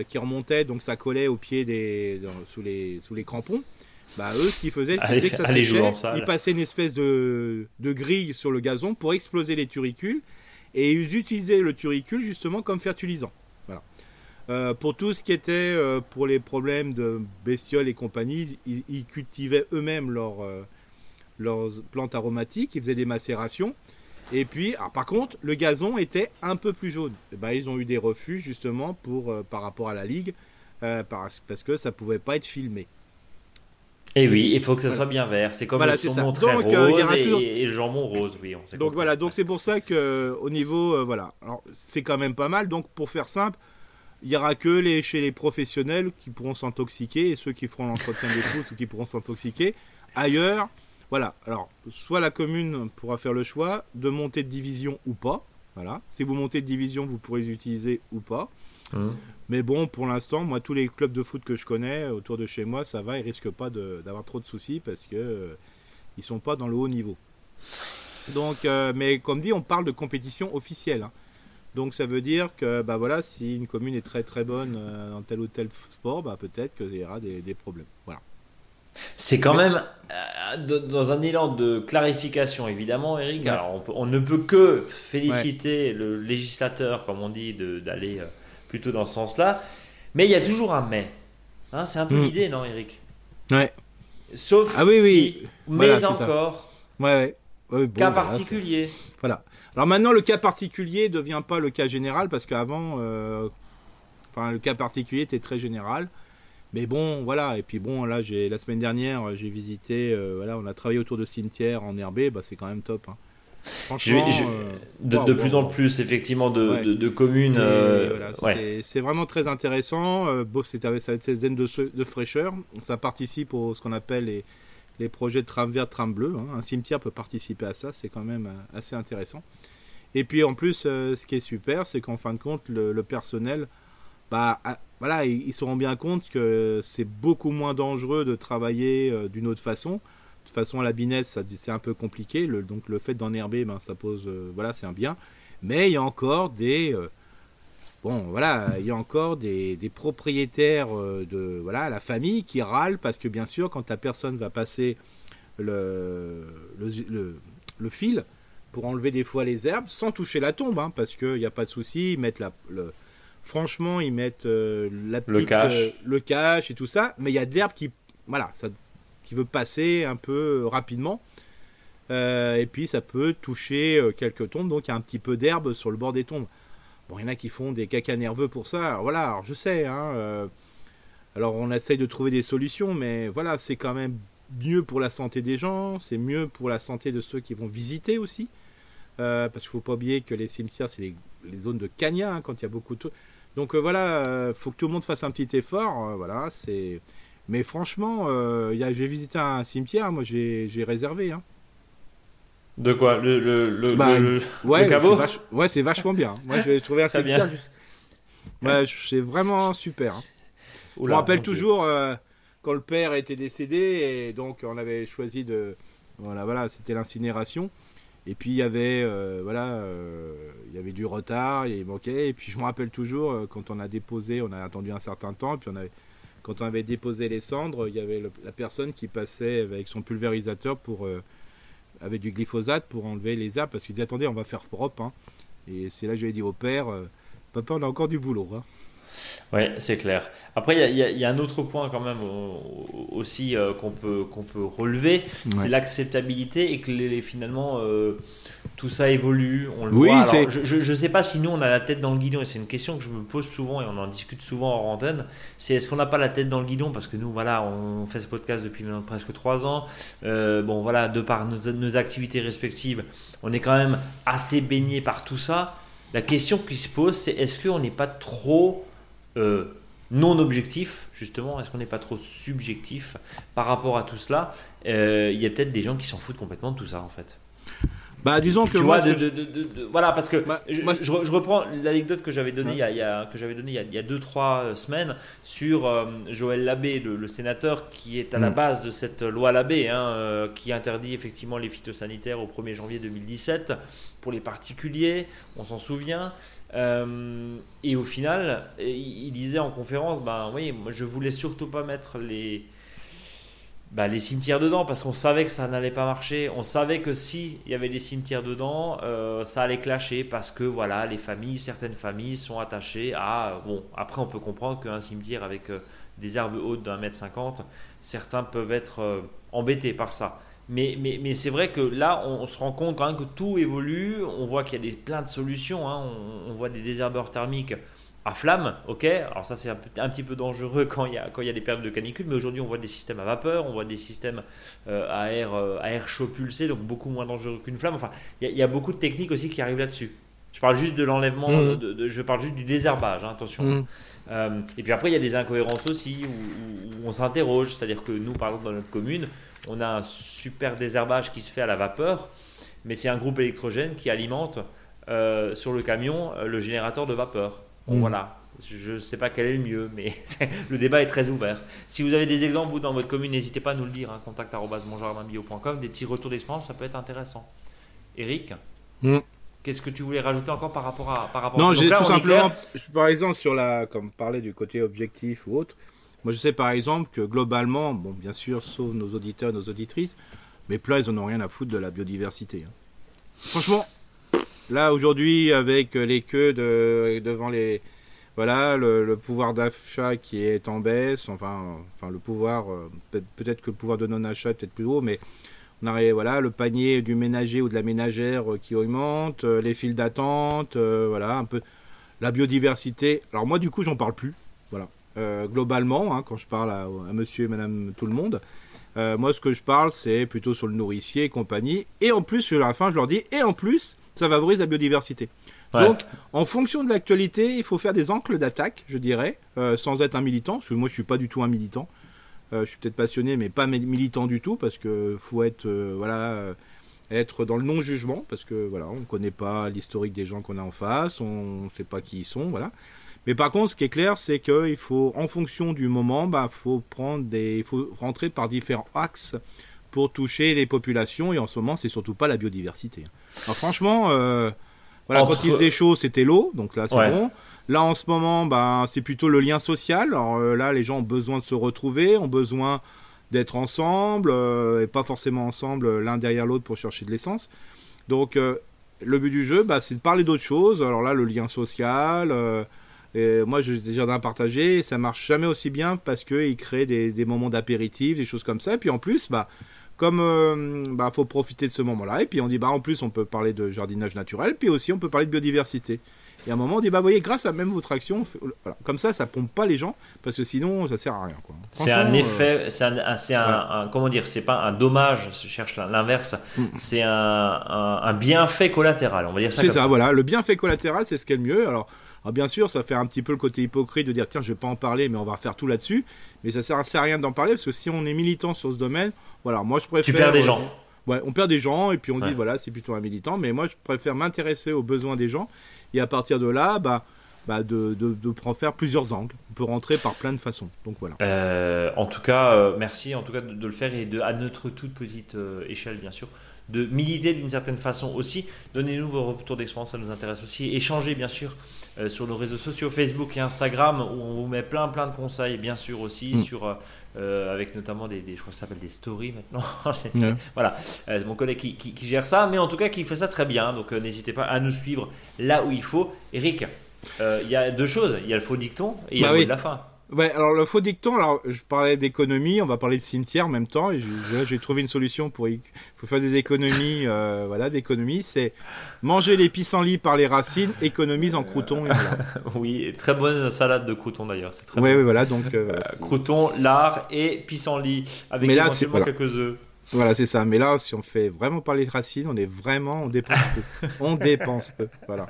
qui remontaient, donc ça collait au pied des, sous, les, sous les crampons. Bah eux, ce qu'ils faisaient, dès que ça séchait, ils passaient une espèce de, de grille sur le gazon pour exploser les turicules et ils utilisaient le turicule justement comme fertilisant. Voilà. Euh, pour tout ce qui était euh, pour les problèmes de bestioles et compagnie, ils, cultivaient eux-mêmes euh, leurs plantes aromatiques, ils faisaient des macérations. Et puis, par contre, le gazon était un peu plus jaune. Et eh ben, ils ont eu des refus justement pour, par rapport à la ligue, parce, parce, que ça pouvait pas être filmé. Et oui, il faut que ça soit bien vert. C'est comme le saumon très donc, euh, rose et, le jambon rose. Oui, on donc voilà, donc c'est pour ça que au niveau, euh, voilà, alors c'est quand même pas mal. Donc pour faire simple, il y aura que les chez les professionnels qui pourront s'intoxiquer et ceux qui feront l'entretien des pouces ou qui pourront s'intoxiquer. Ailleurs, voilà. Alors soit la commune pourra faire le choix de monter de division ou pas. Voilà. Si vous montez de division, vous pourrez les utiliser ou pas. Hum. Mais bon, pour l'instant, moi, tous les clubs de foot que je connais autour de chez moi, ça va, ils risquent pas d'avoir trop de soucis parce que euh, ils sont pas dans le haut niveau. Donc, euh, mais comme dit, on parle de compétition officielle. Hein. Donc, ça veut dire que, bah voilà, si une commune est très très bonne euh, dans tel ou tel sport, bah peut-être qu'il y aura des, problèmes. Voilà. C'est quand même dans un élan de clarification, évidemment, Eric. Alors, on, ne peut que féliciter le législateur, comme on dit, d'aller plutôt dans ce sens-là. Mais il y a toujours un mais. Hein, c'est un peu hmm. l'idée, non, Eric? Ouais. Sauf ah, oui, oui. mais encore. Ouais, ouais. cas particulier. Voilà. Alors maintenant, le cas particulier ne devient pas le cas général parce qu'avant, euh, enfin, le cas particulier était très général. Mais bon, voilà. Et puis bon, là, j'ai la semaine dernière, j'ai visité. Euh, voilà, on a travaillé autour de cimetières en herbe. Bah, c'est quand même top. Hein. Franchement, euh, de, plus en plus effectivement de, communes. Euh, c'est vraiment très intéressant. Euh, c'est avec cette zone de, fraîcheur. Ça participe au ce qu'on appelle les, les, projets de trame verte, trame bleue. Hein. Un cimetière peut participer à ça. C'est quand même assez intéressant. Et puis en plus, ce qui est super, c'est qu'en fin de compte, le, personnel, bah, voilà, ils, se rendent bien compte que c'est beaucoup moins dangereux de travailler d'une autre façon façon, à la binesse, c'est un peu compliqué. Le, donc, le fait d'enherber, ben, ça pose. Euh, voilà, c'est un bien. Mais il y a encore des. Euh, bon, voilà, il y a encore des, propriétaires euh, de voilà, la famille qui râlent parce que, bien sûr, quand ta personne va passer le, le, fil pour enlever des fois les herbes sans toucher la tombe, hein, parce qu'il n'y a pas de souci, ils mettent la. franchement, ils mettent la le cache. le cache et tout ça, mais il y a de l'herbe qui. Voilà, ça, veut passer un peu rapidement. Euh, et puis ça peut toucher euh, quelques tombes, donc il y a un petit peu d'herbe sur le bord des tombes. Bon, il y en a qui font des caca nerveux pour ça. voilà, alors je sais. Hein, euh, alors on essaye de trouver des solutions, mais voilà, c'est quand même mieux pour la santé des gens, c'est mieux pour la santé de ceux qui vont visiter aussi. parce qu'il faut pas oublier que les cimetières, c'est les, zones de cagna hein, quand il y a beaucoup de... Donc voilà, il faut que tout le monde fasse un petit effort. voilà, c'est Mais franchement, euh, j'ai visité un cimetière, moi j'ai réservé. Hein. De quoi? Le, le, le, bah, ouais, caveau? Ouais, c'est vachement bien. Moi j'ai trouvé un cimetière. Juste... Ouais, c'est vraiment super. Hein. Je me rappelle toujours euh, quand le père était décédé et donc on avait choisi de. Voilà, voilà c'était l'incinération. Et puis il y avait, euh, voilà, euh, il y avait du retard, il manquait. Et puis je me rappelle toujours quand on a déposé, on a attendu un certain temps, et puis on avait, quand on avait déposé les cendres, il y avait la personne qui passait avec son pulvérisateur pour, avec du glyphosate pour enlever les arbres, parce qu'il dit attendez, on va faire propre. Hein. Et c'est là que j'ai dit au père, papa, on a encore du boulot. Hein. Oui, c'est clair. Après, il y, a un autre point quand même aussi euh, qu'on peut, qu'on peut relever, c'est l'acceptabilité et que les, finalement euh, tout ça évolue. On le voit. je ne sais pas si nous on a la tête dans le guidon et c'est une question que je me pose souvent et on en discute souvent en antenne. C'est est-ce qu'on n'a pas la tête dans le guidon? Parce que nous voilà, on fait ce podcast depuis maintenant presque trois ans. Euh, bon voilà, de par nos, nos activités respectives, on est quand même assez baigné par tout ça. La question qui se pose, c'est est-ce qu'on n'est pas trop euh, non objectif, justement Est-ce qu'on n'est pas trop subjectif par rapport à tout cela euh, Il y a peut-être des gens qui s'en foutent complètement de tout ça, en fait. Bah, disons que voilà, parce que je, reprends l'anecdote que j'avais donnée il, y a, que j'avais donné il y a deux trois semaines sur euh, Joël Labbé, le, sénateur qui est à la mm. base de cette loi Labbé, hein, qui interdit effectivement les phytosanitaires au 1er janvier 2017 pour les particuliers. On s'en souvient. Euh, et au final, il disait en conférence, ben oui, moi je voulais surtout pas mettre les, ben, les cimetières dedans parce qu'on savait que ça n'allait pas marcher. On savait que si il y avait des cimetières dedans, euh, ça allait clasher parce que voilà, les familles, certaines familles sont attachées à. Bon, après on peut comprendre qu'un cimetière avec euh, des herbes hautes d'un mètre cinquante, certains peuvent être embêtés par ça. Mais, mais, mais c'est vrai que là, on, se rend compte quand même que tout évolue. On voit qu'il y a des, plein de solutions. Hein. On, voit des désherbeurs thermiques à flamme, ok. Alors ça, c'est un, un, petit peu dangereux (laughs) quand il y a, quand il y a des périodes de canicule. Mais aujourd'hui, on voit des systèmes à vapeur, on voit des systèmes euh, à, air, euh, à air chaud pulsé, donc beaucoup moins dangereux qu'une flamme. Enfin, il y, a, beaucoup de techniques aussi qui arrivent là-dessus. Je parle juste de l'enlèvement, mmh. de, je parle juste du désherbage, hein, attention. Mmh. Euh, et puis après, il y a des incohérences aussi où, où on s'interroge. C'est-à-dire que nous, par exemple, dans notre commune, on a un super désherbage qui se fait à la vapeur, mais c'est un groupe électrogène qui alimente euh, sur le camion euh, le générateur de vapeur. Bon, mm. Voilà. Je ne sais pas quel est le mieux, mais (laughs) le débat est très ouvert. Si vous avez des exemples, vous, dans votre commune, n'hésitez pas à nous le dire. Hein, contact.monjardinbio.com. Des petits retours d'expérience, ça peut être intéressant. Eric mm. Qu'est-ce que tu voulais rajouter encore par rapport à par rapport Non, j'ai tout simplement, par exemple, sur la, comme parler du côté objectif ou autre, moi, je sais par exemple que globalement, bon, bien sûr, sauf nos auditeurs nos auditrices, mais plats, ils n'en ont rien à foutre de la biodiversité. Hein. Franchement, là, aujourd'hui, avec les queues de, devant les. Voilà, le, pouvoir d'achat qui est en baisse, enfin, enfin le pouvoir, euh, peut-être que le pouvoir de non-achat est peut-être plus haut, mais on arrive, voilà, le panier du ménager ou de la ménagère euh, qui augmente, euh, les files d'attente, voilà, un peu la biodiversité. Alors moi, du coup, j'en parle plus. Euh, globalement, hein, quand je parle à, monsieur et madame tout le monde. Euh, moi, ce que je parle, c'est plutôt sur le nourricier et compagnie. Et en plus, sur la fin, je leur dis, et en plus, ça favorise la biodiversité. Donc, en fonction de l'actualité, il faut faire des ancles d'attaque, je dirais, euh, sans être un militant, parce que moi, je suis pas du tout un militant. je suis peut-être passionné, mais pas militant du tout, parce que faut être, voilà, être dans le non-jugement, parce que voilà, on connaît pas l'historique des gens qu'on a en face, on ne sait pas qui ils sont, voilà. Mais par contre, ce qui est clair, c'est qu'il faut, en fonction du moment, bah, faut prendre des, il faut rentrer par différents axes pour toucher les populations. Et en ce moment, c'est surtout pas la biodiversité. Alors, franchement, euh, voilà, quand il faisait chaud, c'était l'eau, donc là, c'est bon. Là, en ce moment, bah, c'est plutôt le lien social. Alors euh, là, les gens ont besoin de se retrouver, ont besoin d'être ensemble, euh, et pas forcément ensemble l'un derrière l'autre pour chercher de l'essence. Donc, le but du jeu, bah, c'est de parler d'autres choses. Alors là, le lien social et moi, j'ai déjà d'un partager, et ça marche jamais aussi bien parce qu'il crée des, des moments d'apéritif, des choses comme ça. Et puis en plus, bah, comme euh, bah, faut profiter de ce moment-là, et puis on dit, bah, en plus, on peut parler de jardinage naturel, puis aussi on peut parler de biodiversité. Et à un moment, on dit, bah, voyez, grâce à même votre action, voilà. comme ça, ça pompe pas les gens, parce que sinon, ça sert à rien. C'est un euh, effet, c'est un, comment dire, c'est pas un dommage, je cherche l'inverse, mm. c'est un, un, bienfait collatéral, on va dire ça. C'est ça, voilà, le bienfait collatéral, c'est ce qui est le mieux. Alors, Alors bien sûr, ça fait un petit peu le côté hypocrite de dire tiens, je vais pas en parler, mais on va faire tout là-dessus. Mais ça sert, à rien d'en parler parce que si on est militant sur ce domaine, voilà, moi je préfère. Tu perds des gens. Ouais, on perd des gens et puis on dit voilà, c'est plutôt un militant. Mais moi, je préfère m'intéresser aux besoins des gens et à partir de là, bah bah, de, de, de, faire plusieurs angles. On peut rentrer par plein de façons. Donc voilà. Euh, en tout cas, euh, merci en tout cas de, le faire et de, à notre toute petite euh, échelle, bien sûr, de militer d'une certaine façon aussi. Donnez-nous vos retours d'expérience, ça nous intéresse aussi. Échangez bien sûr sur nos réseaux sociaux, Facebook et Instagram, où on vous met plein plein de conseils, bien sûr aussi, mm. sur, avec notamment des, je crois que ça s'appelle des stories maintenant. (laughs) Voilà, c'est mon collègue qui, qui, qui, gère ça, mais en tout cas qui fait ça très bien. Donc n'hésitez pas à nous suivre là où il faut. Eric, euh, il y a deux choses. Il y a le faux dicton et il y a bah le mot de la fin. Ouais, alors le faux dicton, alors je parlais d'économie, on va parler de cimetière en même temps, et j'ai trouvé une solution pour, faire des économies, euh, voilà, d'économie, c'est manger les pissenlits par les racines, économise en croutons. (laughs) oui, très bonne salade de croutons d'ailleurs, c'est très Oui, voilà, donc euh, croutons, lard et pissenlit avec Mais là, quelques œufs. Voilà, c'est ça. Mais là, si on fait vraiment par les racines, on est vraiment, on dépense peu. (laughs) On dépense peu. Voilà.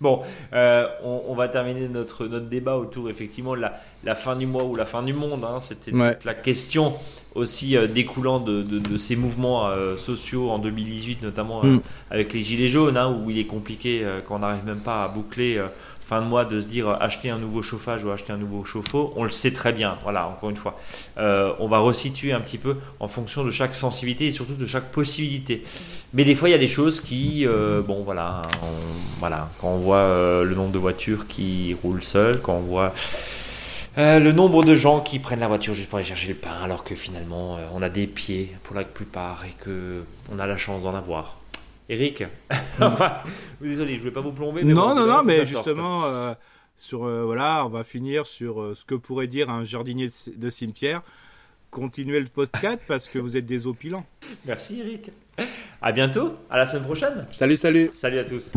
Bon, euh, on, va terminer notre, notre débat autour effectivement de la, la fin du mois ou la fin du monde. Hein. C'était la question aussi euh, découlant de, de, ces mouvements euh, sociaux en 2018, notamment mm. avec les gilets jaunes, hein, où il est compliqué quand on n'arrive même pas à boucler fin de mois de se dire acheter un nouveau chauffage ou acheter un nouveau chauffe-eau, on le sait très bien. Voilà, encore une fois, euh, on va resituer un petit peu en fonction de chaque sensibilité et surtout de chaque possibilité. Mais des fois, il y a des choses qui, euh, bon, voilà, voilà, quand on voit euh, le nombre de voitures qui roulent seules, quand on voit le nombre de gens qui prennent la voiture juste pour aller chercher le pain, alors que finalement, on a des pieds pour la plupart et que on a la chance d'en avoir. Eric, (laughs) désolé, je ne vais pas vous plomber. non, non, non, mais justement, euh, sur, euh, voilà, on va finir sur euh, ce que pourrait dire un jardinier de, cimetière. Continuez le podcast (laughs) parce que vous êtes des opilants. Merci Eric. À bientôt, à la semaine prochaine. Salut, salut. Salut à tous.